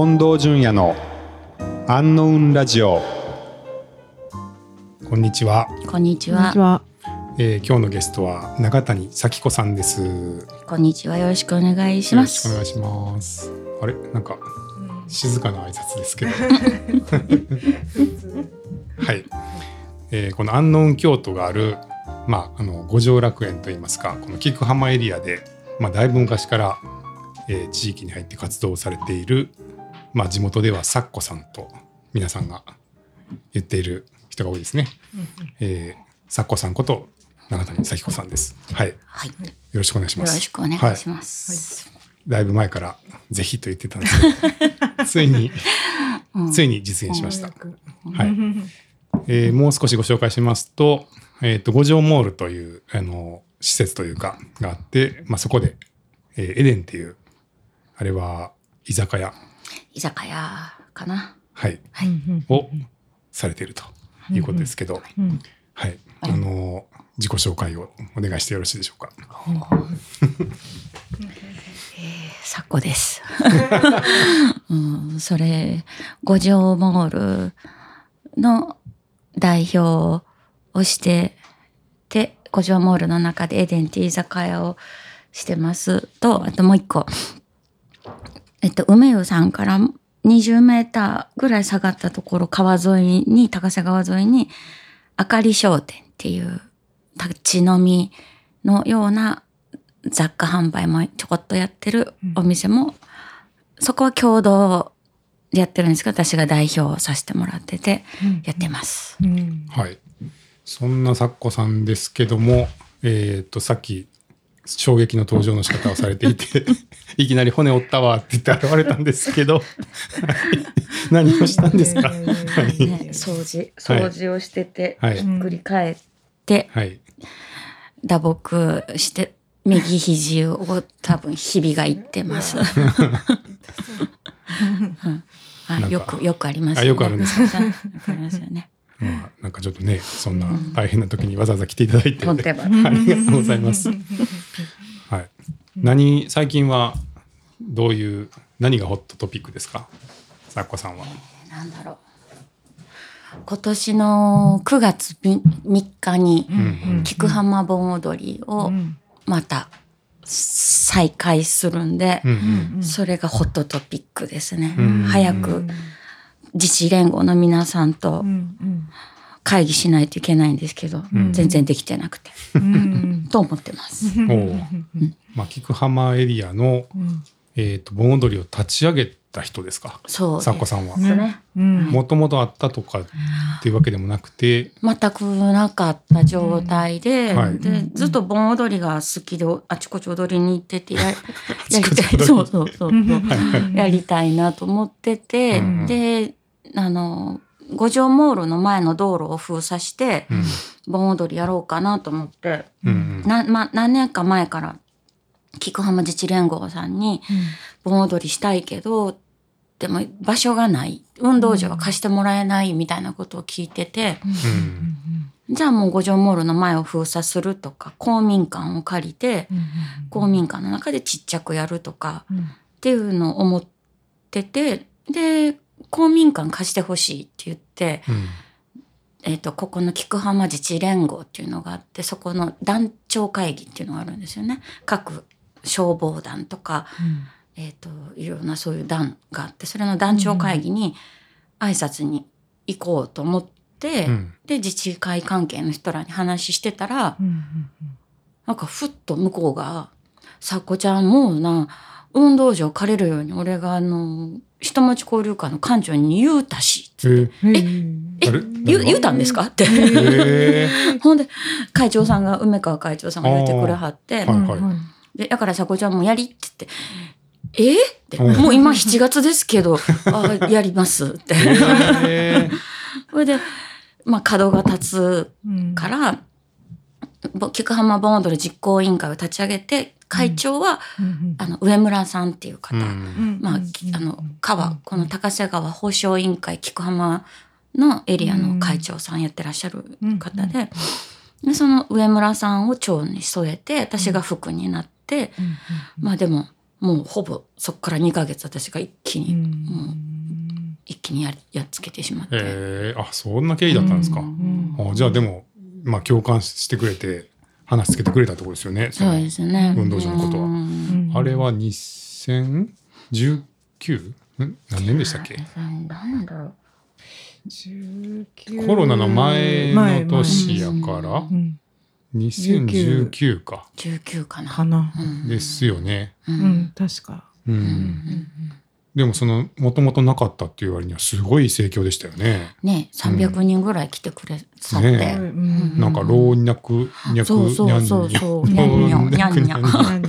近藤淳也のアンノウンラジオ。こんにちは、こんにちは。えー今日のゲストは中谷咲子さんです。よこんにちは。よろしくお願いしろます。しくお願いします。あれ？なんか静かな挨拶ですけど。はい、えーこの安納京都があるまああの五条楽園といいますかこの菊浜エリアでまあだいぶ昔から、えー地域に入って活動されているまあ地元ではさっこさんと皆さんが言っている人が多いですね。えー、さっこさんこと永谷咲子さんです。はい、よはい。よろしくお願いします。ろしくお願いしはいます。だいぶ前からぜひと言ってたんですけど、ついに、ついに実現しました。はい。えーもう少しご紹介しますと、えっ、と、五条モールという、あの、施設というか、があって、まあ、そこで、えーエデンっていう、あれは、居酒屋、居酒屋かな。はい、はい。をされているということですけど、うんはい。あの、自己紹介をお願いしてよろしいでしょうか？さっこです。うん、それ、五条モールの代表をして、で、五条モールの中でエデンティ居酒屋をしてますと、あともう一個、えっと、梅湯さんから20メーターぐらい下がったところ、川沿いに、高瀬川沿いに、あかり商店っていう立ち飲みのような雑貨販売もちょこっとやってるお店も、そこは共同でやってるんですけど、私が代表をさせてもらってて、やってます。うんはい。そんなさっこさんですけども、えっ、と、さっき、衝撃の登場の仕方をされていて、いきなり骨折ったわって言って現れたんですけど、は い何をしたんですか、掃除、掃除をしてて、はいひっくり返って、はい。打撲して、右肘を多分ひびがいってます。よく、よくありますよね。あよくあるんですか？よくありますよね。まあ、なんかちょっとね、そんな大変な時にわざわざ来ていただいて、とんでもありがとうございます。はい。何、最近はどういう、何がホットトピックですか？さっこさんは。なんだろう。今年の9月3日に、菊浜盆踊りをまた再開するんで、うんうん。それがホットトピックですね。うん早く自治連合の皆さんと会議しないといけないんですけど、ん。全然できてなくて、と思ってます。まあ、菊浜エリアの、えっ、と、盆踊りを立ち上げた人ですか？そうさっこさんは。もともとあったとかっていうわけでもなくて、全くなかった状態で、うん。はい。でずっと盆踊りが好きであちこち踊りに行っててや やりたい。そうそうそう やりたいなと思ってて、うん。であの五条モールの前の道路を封鎖してうん。盆踊りやろうかなと思って、うんなま、何年か前から菊浜自治連合さんに盆踊りしたいけどでも場所がない。運動場は貸してもらえないみたいなことを聞いてて。うん。じゃあもう五条モールの前を封鎖するとか公民館を借りて公民館の中でちっちゃくやるとかっていうのを思っててで公民館貸してほしいって言って、うんえっとここの菊浜自治連合っていうのがあってそこの団長会議っていうのがあるんですよね。各消防団とか、えっといろんなそういう団があってそれの団長会議に挨拶に行こうと思って。うんで自治会関係の人らに話してたら、なんかふっと向こうが「さっこちゃんもうな運動場借りるように俺があの下町交流館の館長に言うたし」えー。え誰言う言うたんですか?」って。え ほんで会長さんが梅川会長さんが言ってくれはって。ーはいはい。でだからさっこちゃんもやりって言って「え？って。うん。もう今7月ですけどあやります」って。えー。それでまあ角が立つから、ぼ菊浜盆踊り実行委員会を立ち上げて会長は、あの上村さんっていう方、うん。まあ、きあの川この高瀬川保証委員会菊浜のエリアの会長さんやってらっしゃる方で,、でその上村さんを長に添えて私が副になって、まあでももうほぼそこから2ヶ月私が一気に、うん。もう一気にややっつけてしまって、えー、あそんな経緯だったんですか。うん。あじゃあでも、まあ、共感してくれて話つけてくれたところですよね。そうですね。運動場のことは。うん。あれは 2019? ん？何年でしたっけ？何だろう。19コロナの前の年やから。うん。2019か。19かな。ですよね。ううん。ん、確か。うんうんでもそのもともとなかったっていう割にはすごい盛況でしたよね。ね300人ぐらい来てくれさって、なんか老若若そうそうそう。そうにゃんにゃんにゃんにゃん老若何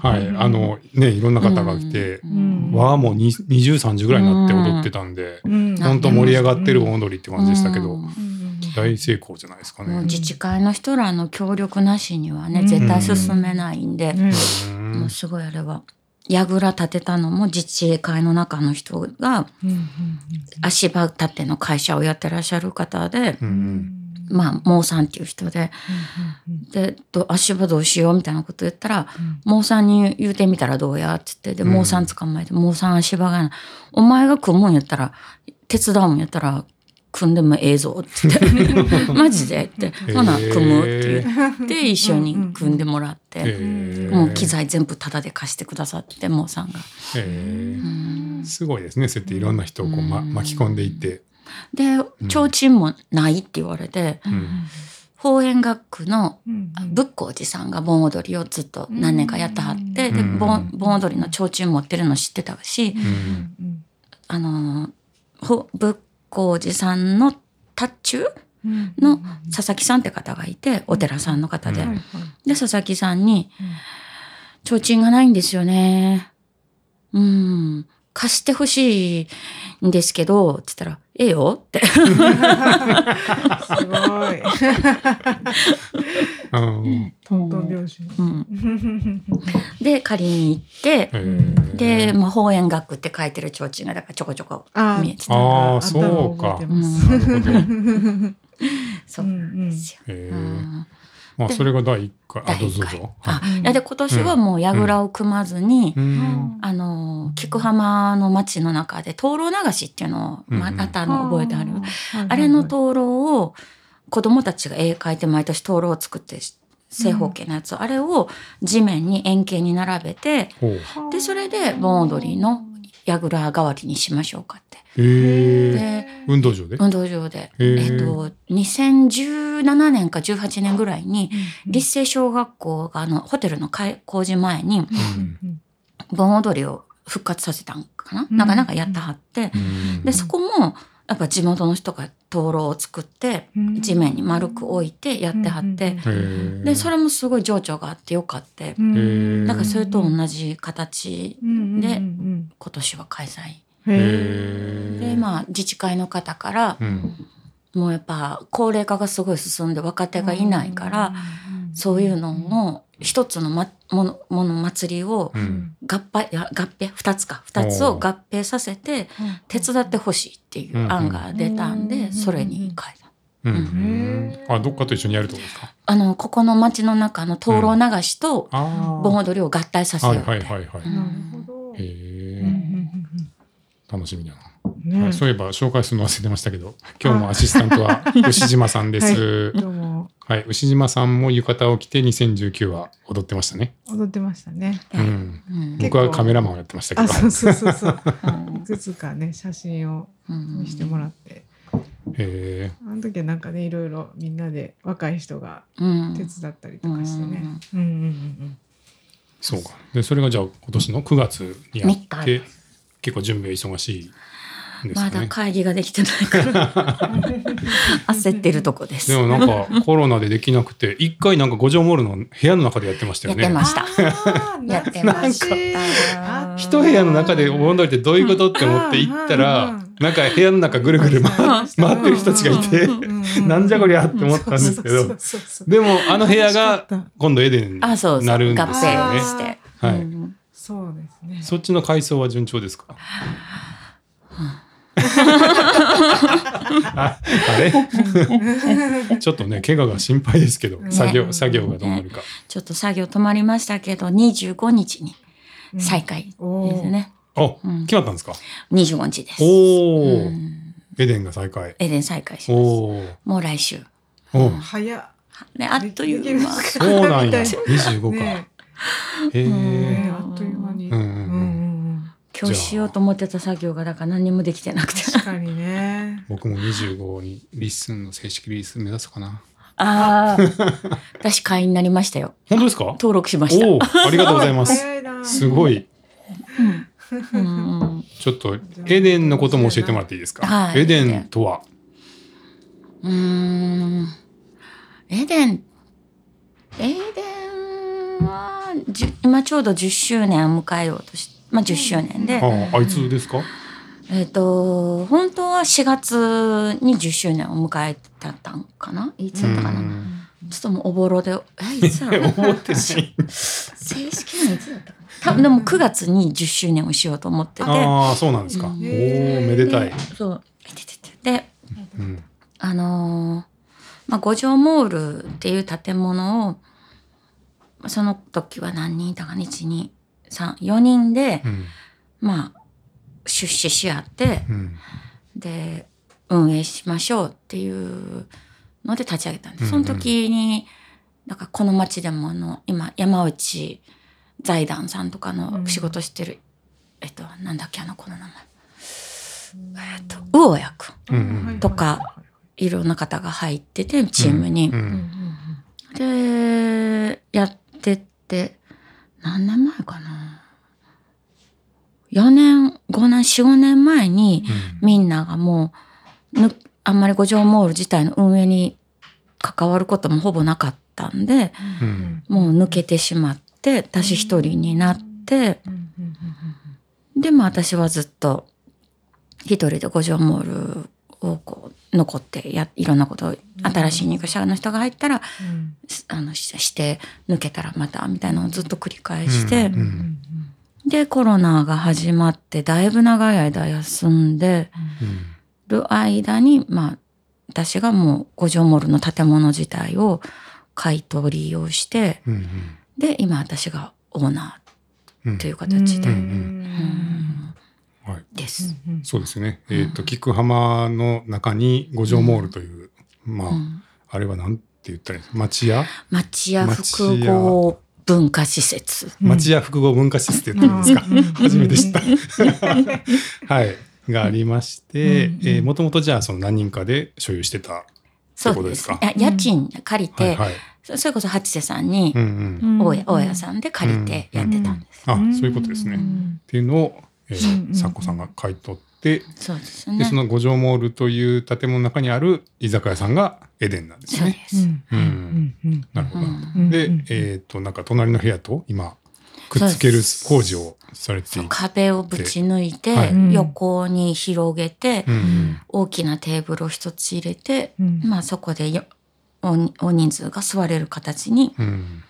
はいあのねいろんな方が来てう、んわあもうに2030ぐらいになって踊ってたんで、うん本当盛り上がってる盆踊りって感じでしたけど、大成功じゃないですかね。自治会の人らの協力なしにはね、うん絶対進めないんで、もうすごいあれは櫓建てたのも自治会の中の人が足場建ての会社をやってらっしゃる方で、まあモーさんっていう人で。うんでど足場どうしようみたいなこと言ったらうん。モーさんに言うてみたらどうやって言ってでうん。モーさん捕まえて、モーさん足場がお前が組むんやったら手伝うんやったら組んでもええぞって言って マジで？って。ほな組むって言って一緒に組んでもらって。もう機材全部タダで貸してくださってモーさんが。へうーん。すごいですね。そうやっていろんな人をこう、ま、うん。巻き込んでいって。で提灯もないって言われてうん。法園学区のうん。仏光寺さんが盆踊りをずっと何年かやってはって、でうん。盆盆踊りの提灯持ってるの知ってたし、あの仏光寺さんの達中うん。の佐々木さんって方がいてお寺さんの方で、で佐々木さんにうん「提灯がないんですよね。うん。貸してほしいんですけど」って言ったら「ええよ」って。すごい。うん。トントン拍子。うん、で借りに行ってで、まあ、法園学って書いてる提灯がだからちょこちょこあ見えてた。あーあそうか。そうなんですよ。まあそれが第一回。あ第一回。どうぞどうぞ。あうんいやで今年はもう櫓を組まずに、うん。あの菊浜の町の中で灯籠流しっていうのを、またあの覚えてある、ああれの灯籠を子供たちが絵描いて毎年灯籠を作って正方形のやつ、あれを地面に円形に並べてでそれで盆踊りの櫓代わりにしましょうかって。で運動場で？運動場で、えっと、2017年か18年ぐらいに立成小学校があのホテルの開工事前にうん盆踊りを復活させたんかな、うん。なんかなんかやってはって、うん。でそこもやっぱ地元の人が灯籠を作って地面に丸く置いてやってはって、でそれもすごい情緒があってよかって、ー。だからそれと同じ形でうん今年は開催。でまあ自治会の方からうん。もうやっぱ高齢化がすごい進んで若手がいないから、そういうのを一つの、ま、ものもの祭りをうん合併合併2つか2つを合併させて手伝ってほしいっていう案が出たんうんでそれに変えた。うんあどっかと一緒にやるってことですか？あのここの町の中の灯籠流しとあ盆踊りを合体させあ。ようって。はいはいはいはい。うんなるほど。へえ。楽しみだな。ねはいそういえば紹介するの忘れてましたけど、今日もアシスタントは 牛島さんです。どうもはい、牛島さんも浴衣を着て2019は踊ってましたね。踊ってましたね。うん。うん僕はカメラマンをやってましたけあ、ど。そうそうそうそう。う んいくつかね写真をうん見せてもらって、へあの時はなんかねいろいろみんなで若い人がうん手伝ったりとかしてね。うんうんうんそうか。で、それがじゃあ今年の9月にやっ3て、結構準備が忙しいんですま。だ会議ができてないから 焦ってるとこです。でもなんかコロナでできなくて、一回なんか五条モールの部屋の中でやってましたよね。やってました。やってました。一部屋の中で盆踊りってどういうことって思って行ったらうん、なんか部屋の中ぐるぐる回回ってる人たちがいて、なんじゃこりゃって思ったんですけどでもあの部屋が今度エデンにあ、そうそう。なるんですよね合併。して。はいうんそうですね。そっちの改装は順調ですか？あ あれ？ちょっとね怪我が心配ですけど、ね作業作業がどうなるか。ちょっと作業止まりましたけど、25日にうん再開ですね。あ、うん決まったんですか？25日です。おお、うんエデンが再開。エデン再開します。おお。もう来週。お早っね、あっという間。そうなんや。みたい25か。ねへえ。あっという間に。うん今日しようと思ってた作業がだから何にもできてなくて。確かにね。僕も25に LISTEN の正式リリース目指すかな。ああ。私会員になりましたよ。本当ですか？登録しました。おお、ありがとうございます。すごい。うんうんちょっとエデンのことも教えてもらっていいですか？はいエデンとは？うーん。エデン、エデンは、今ちょうど10周年を迎えようとし、まあ10周年で、ああ、あいつですか？えっ、と、本当は4月に10周年を迎えてたんかな？いつだったかな？うんちょっともうおぼろで、え、いつだろう？思ってない。正式にはいつだった？かな多分でも9月に10周年をしようと思ってて。ああ、そうなんですか。おお、うんめでたいで。そう。で、うん。あのーまあ、五条モールっていう建物を、その時は何人いたかな ?1、2、3、4人で、うん。まあ、出資し合って、うん。で、運営しましょうっていうので立ち上げたんです。その時に、なんかこの町でもあの、今、山内財団さんとかの仕事してる、えっと、なんだっけ、あの子の名前。えっと、魚谷くん。とかいろんな方が入ってて、チームに。で、やってって、何年前かな ?4 年、5年、4、5年前に、みんながもう、ぬあんまり五条モール自体の運営に関わることもほぼなかったんで、うん。もう抜けてしまって、私一人になって、で、まあ私はずっと一人で五条モールをこう残ってや、いろんなことを、新しい入居者の人が入ったら、うん。しあの、しして、抜けたらまた、みたいなのをずっと繰り返して、うんうんで、コロナが始まって、だいぶ長い間休んでうん。る間に、まあ、私がもう五条モールの建物自体を買い取りをして、うんで、今私がオーナうんーという形で、ううん。です。うんそうですね。えっと、菊浜の中に五条モールという、まあ、うんあれはなんて言ったらいいんですか？町屋？町屋複合文化施設。町屋複合文化施設って言ってるんですか、初めて知った。はい。がありまして、うんえーもともとじゃあその何人かで所有してた。そうです。ってこといや家賃借りて、はいはい。そそれこそ八瀬さんに。大家、大家さんで借りてやってたんです。あ、そういうことですね。っうんていうのを、えー、サッコさんが買い取って、そうですで、ね。その五条モールという建物の中にある居酒屋さんがエデンなんですね。そうです。うん。うん。うんなるほど。うん。でうん、えっ、と、なんか隣の部屋と今、くっつける工事をされていて。壁をぶち抜いて、はい。横に広げて、うんうん。大きなテーブルを一つ入れて、うん。まあそこでよ大大人数が座れる形に、うん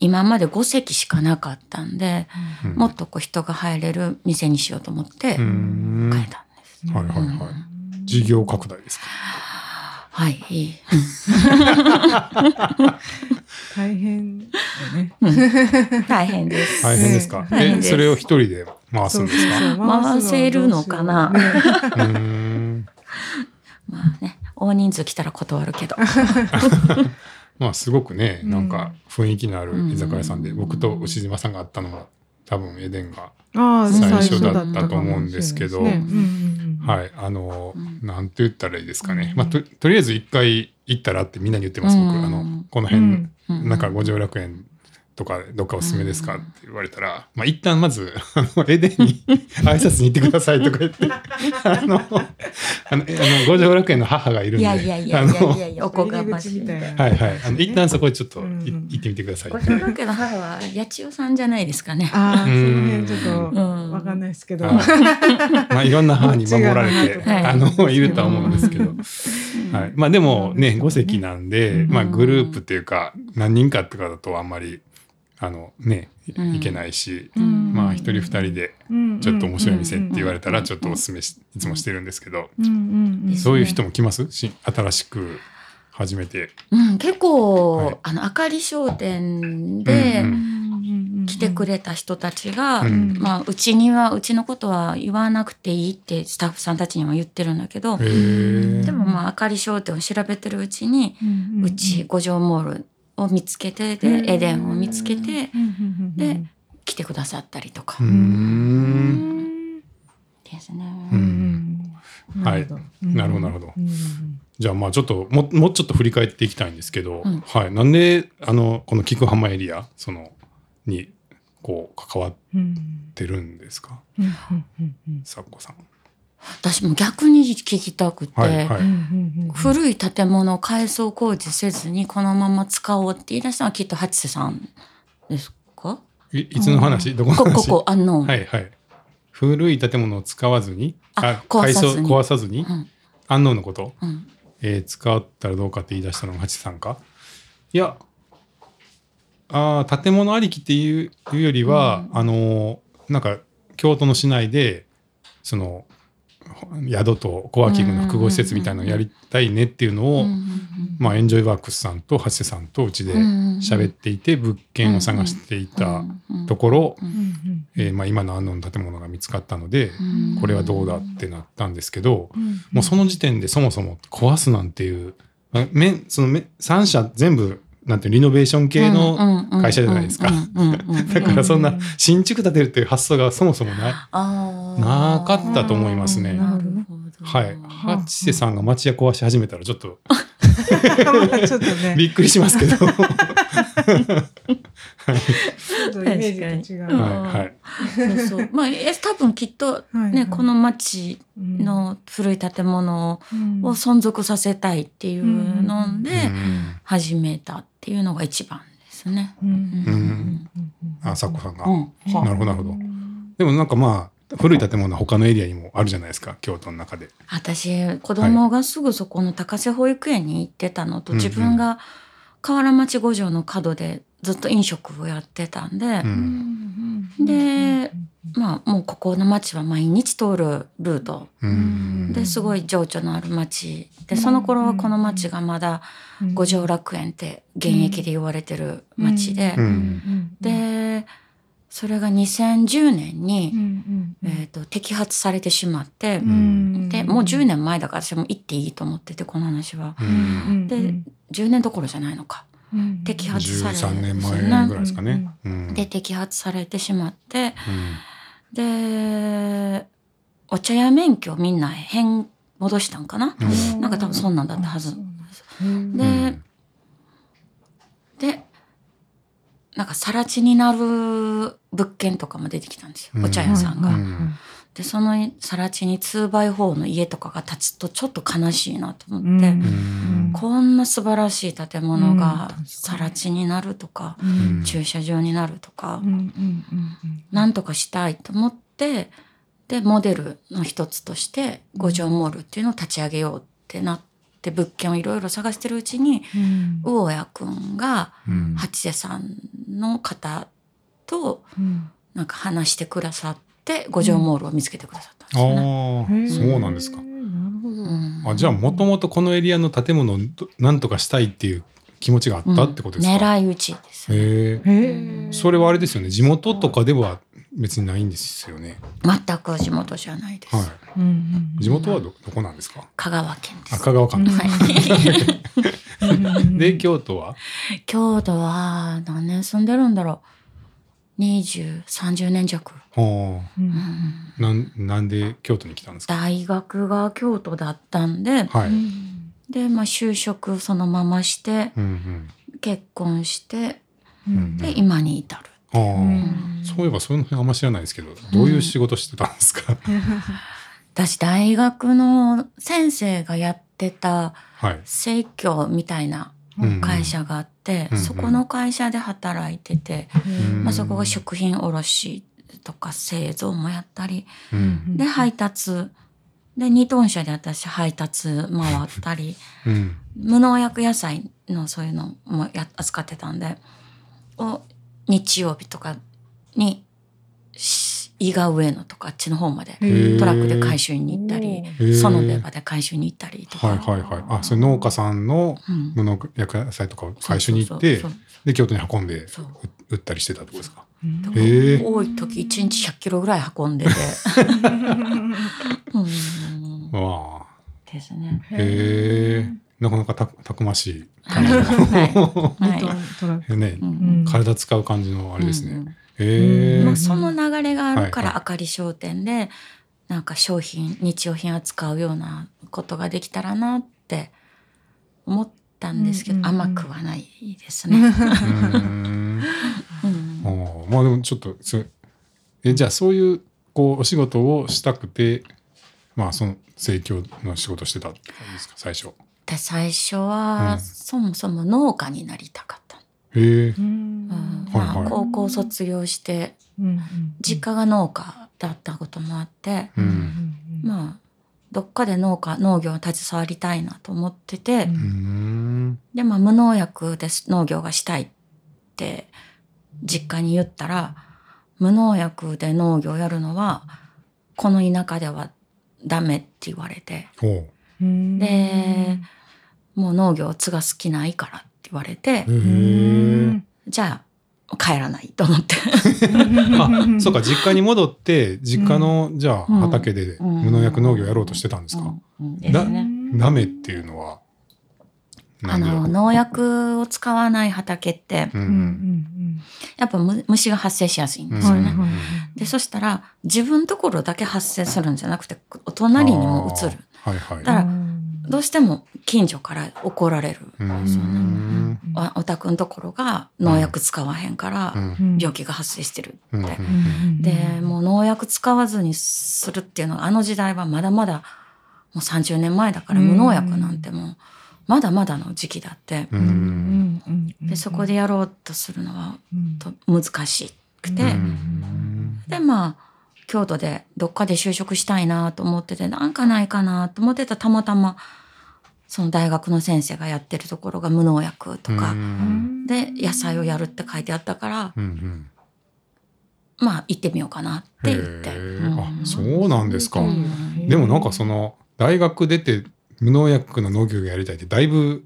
今まで5席しかなかったんで、うんもっとこう人が入れる店にしようと思ってうん変えたんです。はいはいはい。事業拡大ですか？はい。いい大変だね。大変です。大変ですか？え、大変ですそれを一人で回すんですか？回せるのかな？ねうーん。まあね、大人数来たら断るけど。まあすごくね、うん。なんか雰囲気のある居酒屋さんで、うん僕と牛島さんがあったのも多分エデンが、最初だったと思うんですけどはい、あの、うん。なんて言ったらいいですかね。うん。まあととりあえず一回行ったらってみんなに言ってます、僕。うん。あの、この辺、なんか五条楽園とかどっかおすすめですかって言われたら、まあ一旦まず、あの、エデンに 挨拶に行ってくださいとか言って、あの、あの、えあの五条楽園の母がいるんで、いやいやいやいやいやおこがましい。はいはい。あの、一旦そこへちょっというん行ってみてくださいご。条家の母は八千代さんじゃないですかね。ああ、そうんの辺ちょっとうんわかんないですけど。はいまあいろんな母に守られて、はいあの、いるとは思うんですけど。はい。まあでもね、うん5席なんで、うんまあグループっていうか、何人かとかだとあんまり、あのね、うん。いけないし、うん。まあ一人二人でうん。ちょっと面白い店って言われたらうん。ちょっとおすすめしいつもしてるんですけど、そういう人も来ます？し新しく初めて。うん、結構、はい。あの、あかり商店うんで来来てくれた人たちが、うん。まあ、うちにはうちのことは言わなくていいってスタッフさんたちには言ってるんだけど、でもまああかり商店を調べてるうちに、うち五条モールを見つけてで、エデンを見つけてで来てくださったりとかですね。うん。はいなるほどなるほどじゃあまあちょっとももうちょっと振り返っていきたいん。ですけど、うん。はい、なん。であのこの菊浜エリアそのにこう関わってるん。ですかさっこさん。私も逆に聞きたくて、はいはい。古い建物を改装工事せずにこのまま使おうって言い出したのはきっと八瀬さんですか？いいつの話？どこのこ話？こ こあの、はいはい。古い建物を使わずにあ壊さずに。壊さずに、うん。安納のこと、うん。えー使ったらどうかって言い出したのが八さんか？いやあー建物ありきっていういうよりは、あのーなんか京都の市内でその宿とコワーキングの複合施設みたいなのをやりたいねっていうのを、うんまあ、エンジョイワークスさんと八瀬さんとうちでうん。喋っていて物件を探していたところ、えーまあ、今の安納の建物が見つかったので、うんこれはどうだってなったんですけど、もうその時点でそもそも壊すなんていう、まあめそのめ3社全部なんてリノベーション系の会社じゃないですか。だからそんな新築建てるっていう発想がそもそもななかったと思いますね。なるほど。はい。八瀬さんが町屋壊し始めたらちょっと ちょっとねびっくりしますけど。はちょっとイメージと違う。うんい。はい。そうそう。まあ、え多分きっとね、この町の古い建物を存続させたいっていうのでうん始めたっていうのが一番ですね。うんあ、さっこさんが。うん。なるほど、なるほど。でもなんかまあ、古い建物は他のエリアにもあるじゃないですか、京都の中で。私子供がすぐそこの高瀬保育園に行ってたのと、うんうん。自分が河原町五条の角でずっと飲食をやってたんでう、ん。でまあもうここの町は毎日通るルート。うん。ですごい情緒のある町。でその頃はこの町がまだ五条楽園って現役で言われてる町で、うん。でそれが2010年に、えー、と摘発されてしまって、でもう10年前だから私も行っていいと思っててこの話は。うん。で10年どころじゃないのか。摘発され13年前ぐらいですかね。うん。で摘発されてしまってでお茶屋免許みんな返戻したんかな、うんなんか多分そんなんだったはず。うんで、でなんか更地になる物件とかも出てきたんですよ、うん。お茶屋さんが。うん。でその更地に 2x4 の家とかが建つとちょっと悲しいなと思って、うん。こんな素晴らしい建物が更地になるとか、ん。駐車場になるとか、なんとかしたいと思ってでモデルの一つとして五条モールっていうのを立ち上げようってなって物件をいろいろ探してるうちに魚谷くんがうん八瀬さんの方となんか話してくださって五条モールを見つけてくださったんですよね。ああ、そうなんですか。なるほど。うんあじゃあもともとこのエリアの建物をどなんとかしたいっていう気持ちがあったってことですか、うん狙い撃ちです。へえへえ。それはあれですよね地元とかでは別にないんですよね全く地元じゃないです。はい地元はどどこなんですか？香川県です。赤川間はい。で京都は？京都は何年住んでるんだろう？20、30年弱。はあ。なんなんで京都に来たんですか？大学が京都だったんで、はい、で、まあ就職そのままして、うんうん。結婚して、んで、今に至る。ああ、んそういえばそういうのあんま知らないですけどどういう仕事してたんですか、私、大学の先生がやってたはい。生協みたいなうん。会社があって、うん。そこの会社で働いてて、うん。まあ、そこが食品卸とか製造もやったり、うん。で配達。で2トン車で私配達回ったりうん。無農薬野菜のそういうのもや扱ってたんでを日曜日とかにし伊賀上野とかあっちの方までトラックで回収に行ったりー。園部まで回収に行ったりとか。はいはいはい。あそれ農家さんのうん。無農薬野菜とかを回収に行ってで京都に運んで売ったりしてたってことですか？多い時1日100キロぐらい運んでて、うん、わあ。ですね。へえなかなかたたくましい感じの。はい。リトントラック。ね、うん。体使う感じのあれですね、うんへえ、うんまあ、その流れがあるから、あかり商店でなんか商品日用品扱うようなことができたらなって思ったんですけど、うんうんうん。甘くはないですね。うーん。うん。あーまあでもちょっとそえじゃあそういうこうお仕事をしたくてまあその生協の仕事してたって感じですか最初。で最初は、うん。そもそも農家になりたかった。へえ高校卒業してうん実家が農家だったこともあって、まあどっかで農家農業に携わりたいなと思ってて、でまあ無農薬で農業がしたいって実家に言ったら無農薬で農業やるのはこの田舎ではダメって言われてでもう農業を継がす気ないからって言われてじゃあ帰らないと思って。あそうか実家に戻って実家の、じゃあうん。畑で無農薬農業やろうとしてたんですか、うん。うん。ですだね。ダメっていうのはあの農薬を使わない畑ってううん。んやっぱむ虫が発生しやすいんうんですよね。はいはいでそしたら自分のところだけ発生するんじゃなくてお隣にも移る。はいはい。だからうんどうしても近所から怒られる。お宅のところが農薬使わへんから病気が発生してるうんって。うん。でもう農薬使わずにするっていうのはあの時代はまだまだもう30年前だからうん。無農薬なんてもうまだまだの時期だって。ううん。ん。うん。でそこでやろうとするのはうん。と難しくて。うん。でまあ京都でどっかで就職したいなと思っててなんかないかなと思ってたらたまたまその大学の先生がやってるところが無農薬とか、うん。で野菜をやるって書いてあったからうんうん。まあ行ってみようかなって言って。うん。あそうなんですか、うん。でもなんかその大学出て無農薬の農業がやりたいってだいぶ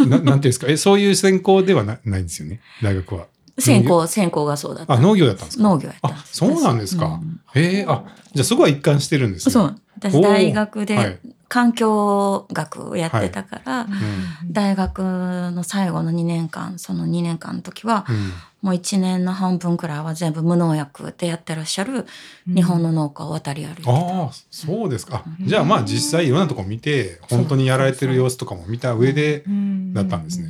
ななんていうんですか。えそういう専攻ではなないんですよね。大学は専攻専攻がそうだった。あ農業だったんですか？農業やったそうなんですか、うん。へえあじゃあそこは一貫してるんですね。そう。私大学はい。で環境学をやってたから、うん。大学の最後の2年間その2年間の時はうん。もう1年の半分くらいは全部無農薬でやってらっしゃる日本の農家を渡り歩いてた。ああそうですか。あじゃあまあ実際いろんなとこ見て本当にやられてる様子とかも見た上でだったんですね。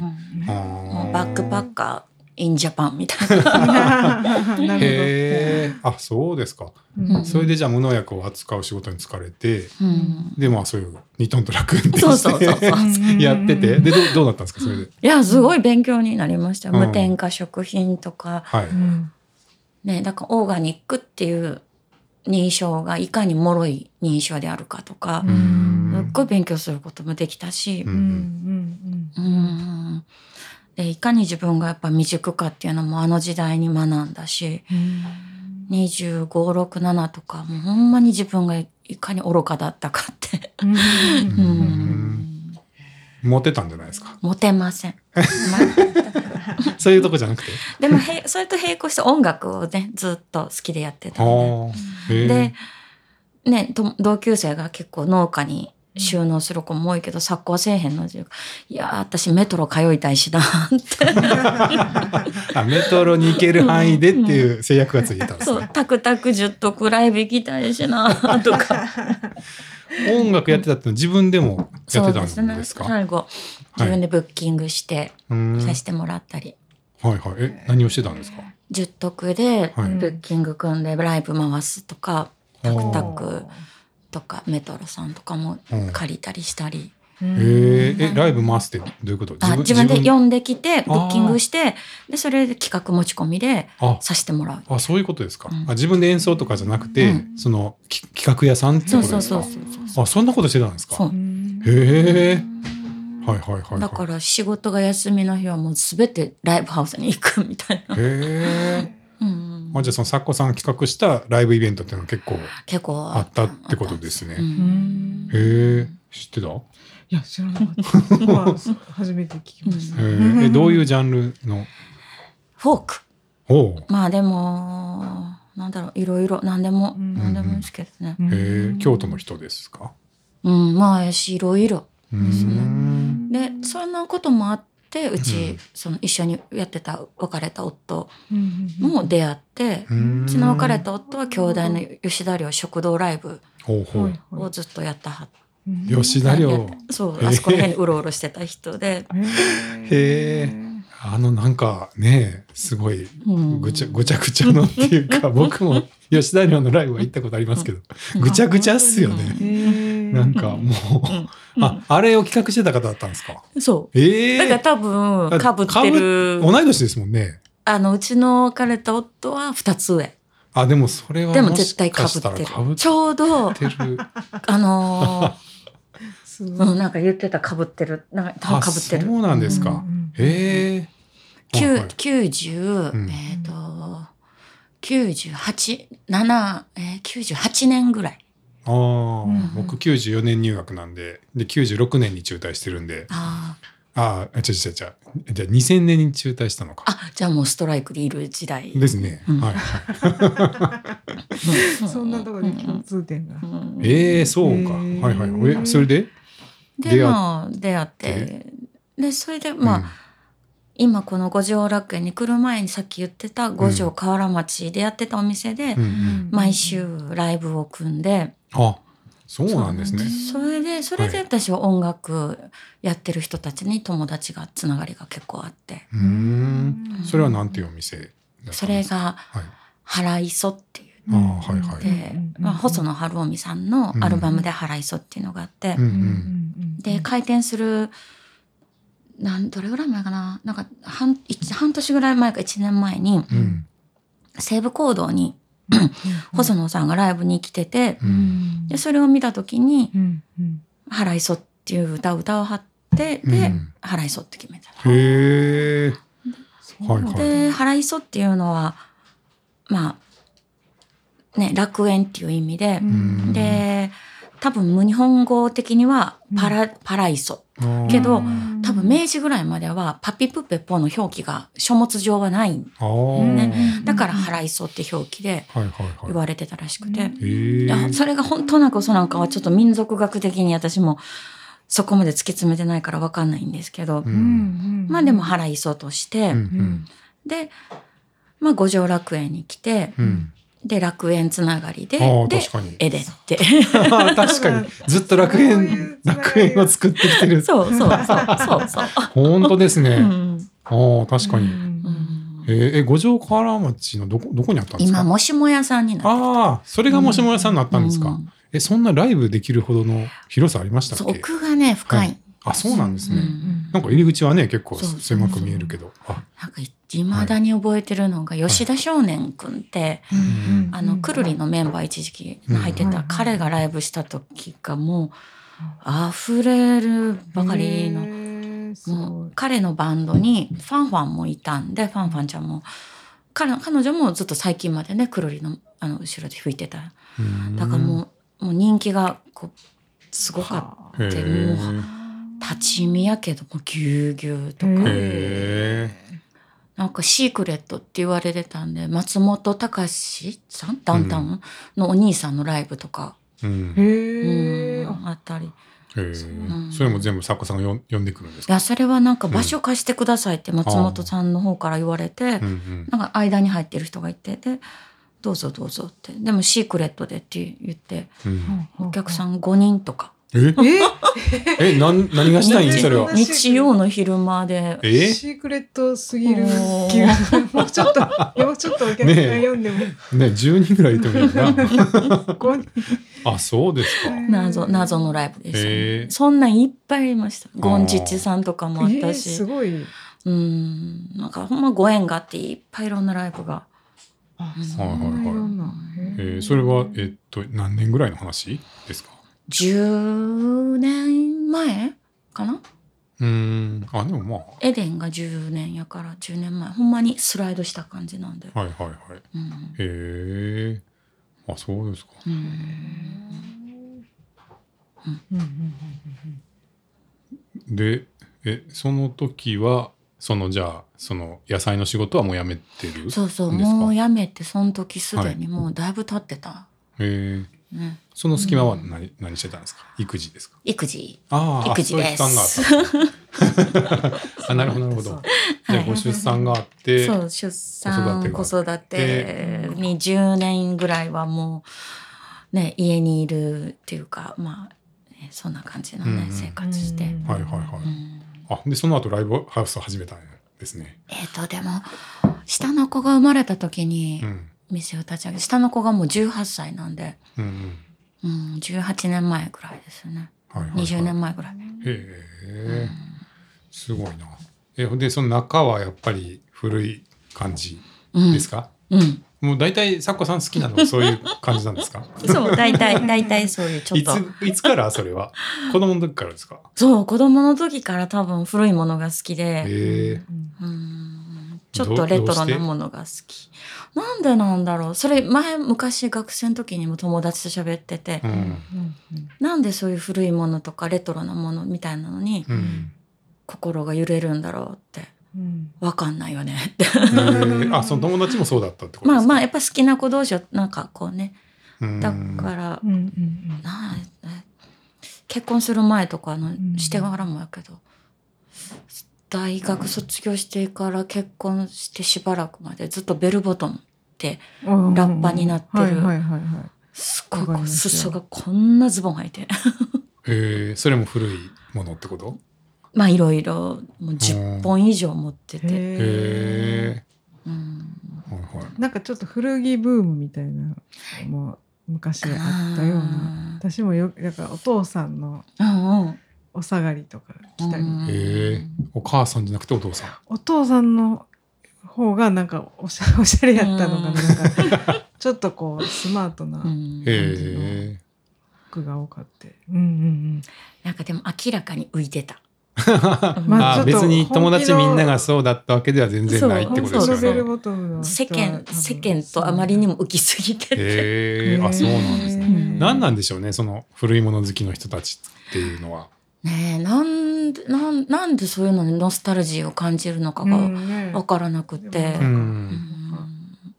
バックパッカー in Japan みたいな。へえあそうですか。うん。それでじゃあ無農薬を扱う仕事に疲れてうん。でまあそういう2トントラック運転そうそうそうそう。してやっててでどうどうなったんですかそれで？いやすごい勉強になりました。よ、うん。無添加食品とかはい。うんねだからオーガニックっていう認証がいかに脆い認証であるかとか、うん。すっごい勉強することもできたし。う、うんん。うんでいかに自分がやっぱ未熟かっていうのもあの時代に学んだしうん2567とかもうほんまに自分がいかに愚かだったかって、うん。ううんん、モテたんじゃないですか？モテません。ま そういうとこじゃなくて？でもへそれと並行して音楽をねずっと好きでやってたんで。で、ね、と同級生が結構農家に収納する子も多いけど作家はせえへんのいやー私メトロ通いたいしなって。あメトロに行ける範囲でっていう制約がついてたんですそうねタクタク10とライブ行きたいしなとか。音楽やってたって自分でもやってたんですそうですね。か最後自分でブッキングしてさせてもらったり、はいはい。え何をしてたんですか？10徳ではい。ブッキング組んでライブ回すとか、タクタクとかメトロさんとかも借りたりしたり、へええライブ回すってどういうこと？あ自分で呼んできてブッキングしてでそれで企画持ち込みであ。させてもらう。あそういうことですか、うん。あ自分で演奏とかじゃなくて、うん。そのき企画屋さんってことですか？そうそうそうそうあそんなことしてたんですか？へえはいはいはいはい。だから仕事が休みの日はもうすべてライブハウスに行くみたいな。へえうんあじゃあその作家さんが企画したライブイベントっていうのは結構結構あった。ってことですね。ううん。んへえ知ってた？へいや知らなかった。まあ初めて聞きました。ええどういうジャンルの？フォーク。おう。まあでもなんだろういろいろ。何でもうん。何でもいいですけどね。うん。へえ京都の人ですか？うん。まあやしいろいろうーん。でそんなこともあってうち、うん。その一緒にやってた別れた夫も出会って、うーん。うちの別れた夫は兄弟の吉田寮食堂ライブをずっとやったはっうん。吉田寮？そうあそこら辺にうろうろしてた人で、へえ。あのなんかねすごいうん。ぐちゃぐちゃぐちゃのっていうか 僕も吉田寮のライブは行ったことありますけどうん。ぐちゃぐちゃっすよね。ねなんかもううん。ああれを企画してた方だったんですか？そう。ええだから多分かぶってる。同い年ですもんね。あのうちの別れた夫は2つ上。あでもそれはでも絶対かかしたらぶってる。かぶっちょうどてる。あのーうん、なんか言ってたかぶってる。なんかかぶってる。そうなんですか。へえきゅうはいはい。90、うん。えっ、と98 7えー、98年ぐらいああ、ん僕94年入学なんでで96年に中退してるんで。あああ違う違う違うじゃあ2000年に中退したのか。あじゃあもうストライクでいる時代。ですね、うん。はいうん。そんなところで共通点が。うんええそうか、へー。はいはい。えそれで？で出会っまあ出会って。でそれでまあ、うん。今この五条楽園に来る前にさっき言ってた五条河原町でやってたお店で、毎週ライブを組んで、あそうなんですね。それでそれで私は音楽やってる人たちに友達がつながりが結構あって。うーん。それはなんていうお店それがはい「原磯」っていうああはいはいで、まあ、細野晴臣さんのアルバムで「原磯」っていうのがあって、うんうんで開店するなんどれぐらい前かな？なんか半一半年ぐらい前か1年前にうん。西武講堂に細野さんがライブに来てて、うん。でそれを見た時にうん。うん「原磯」っていう歌を歌を張ってでうん「原磯」って決めたへえはいはい。で「原磯」っていうのはまあね楽園っていう意味で、ん。で多分無日本語的にはパラ,、パライソ。けど多分明治ぐらいまではパピプペポの表記が書物上はないね。だから「原磯」って表記ではいはいはい。言われてたらしくて、それが本当なんか嘘なんかはちょっと民族学的に私もそこまで突き詰めてないから分かんないんですけど、うん。まあでも原磯として、うんうん。で、まあ、五条楽園に来て、うんで楽園つながりでで確かに。絵でって。確かに。ずっと楽園楽園を作ってきてる。そうそうそうそう。そう。本当ですね、うん。ああ確かに、うん。えーえ五条河原町のどこどこにあったんですか？今もしも屋さんになってああそれがもしも屋さんになったんですか、うん。えそんなライブできるほどの広さありましたそうっけ？奥がね深い、はい。あそうなんですね、うんなんか入り口はね結構そうそうそう狭く見えるけど。あ。なんかいまだに覚えてるのが吉田少年くんって、あのくるりのメンバー一時期入ってた、うん彼がライブした時がもう溢れるばかりののもう彼のバンドにファンファンもいたんでファンファンちゃんも。彼彼女もずっと最近までねくるりのあの後ろで吹いてた。うん。だからもう,、もう人気がこうすごかへった。えもう立ち見やけどもうぎゅうぎゅうとか、なんかシークレットって言われてたんで松本隆さん？ダウンタウン？のお兄さんのライブとか、え、うん、へえうんあったり。へえ、ん。それも全部作家さんがよん呼んでくるんですか？いやそれはなんか場所貸してくださいって松本さんの方から言われて、うんうんなんか間に入ってる人がいてでどうぞどうぞって。でもシークレットでって言ってうん。お客さん5人とかえ？ええなん何がしたい？んそれは。日曜の昼間で。え？シークレットすぎる気が。もうちょっともうちょっとお客さん読んでも、ね10人ぐらいいてもいいな。あそうですか。謎謎のライブでした、へねえ、そんなんいっぱいいました。ゴンチッチさんとかもあっえーたし、すごい。うん。なんかほんまご縁があっていっぱいいろんなライブが。あうんそんないろんなえーそれはえっと何年ぐらいの話ですか？10年前かな？うーん。あでもまエデンが10年やから10年前。ほんまにスライドした感じなんで、あはいはいはい。うん。へえ。あそうですか。うん。うん。うんでえその時はそのじゃあその野菜の仕事はもう辞めてるそうそう、もうやめて、その時すでにもうだいぶ経ってた。へえね、その隙間は何,、何してたんですか？育児ですか？育児。ああ育児です。あなるほどなるほど。じゃあご出産があって、そう、出産、子子育てに10年ぐらいはもう、ね、家にいるっていうか、まあ、ねそんな感じのね、うんうん。生活して。うんはいはいはい、うん。あでその後ライブハウスを始めたんですね。えっ、と、でも、下の子が生まれた時にうん店を立ち上げ、下の子がもう18歳なんで、うんうん。うん、18年前ぐらいですね。はいはいはい。20年前ぐらい。へえ。すごいな。えでその中はやっぱり古い感じうんですか、うん。もう大体サッコさん好きなのはそういう感じなんですか？そう、大体、大体そういうちょっいと。ついつからそれは？子供の時からですか？そう、子供の時から多分古いものが好きへで、え。うん。ちょっとレトロなものが好き。なんでなんだろう。それ前、昔学生の時にも友達と喋ってて、うん。うんなんでそういう古いものとかレトロなものみたいなのにうん。心が揺れるんだろうって、うん。わかんないよねって。あその友達もそうだったってことですか？まあまあ、やっぱ好きな子同士はなんかこうね、うん。だから、うんうんなあえ結婚する前とかのん。してからもやけど、大学卒業してから結婚してしばらくまでずっとベルボトムってうんラッパになってる。すごい。裾がこんなズボン履いて。へえそれも古いものってこと？まあいろいろ。もう10本以上持ってて、へへえうん、はいはい。なんかちょっと古着ブームみたいなのも昔あったような。私もよだからお父さんのうんうんお下がりとか着たり、うん。へえお母さんじゃなくてお父さん。お父さんの方がなんかおしゃおしゃれやったのかな,、うん。なんかちょっとこうスマートなうんへえ服が多かって、うんうんなん。かでも明らかに浮いてた。まあ別に友達みんながそうだったわけでは全然ないってうん、ことですよね。世間世間とあまりにも浮きすぎてて、へえあそうなんですね。うん。何なんでしょうねその古いもの好きの人たちっていうのは。ねえなんでなんなんでそういうのにノスタルジーを感じるのかうが分からなくて。う。うん。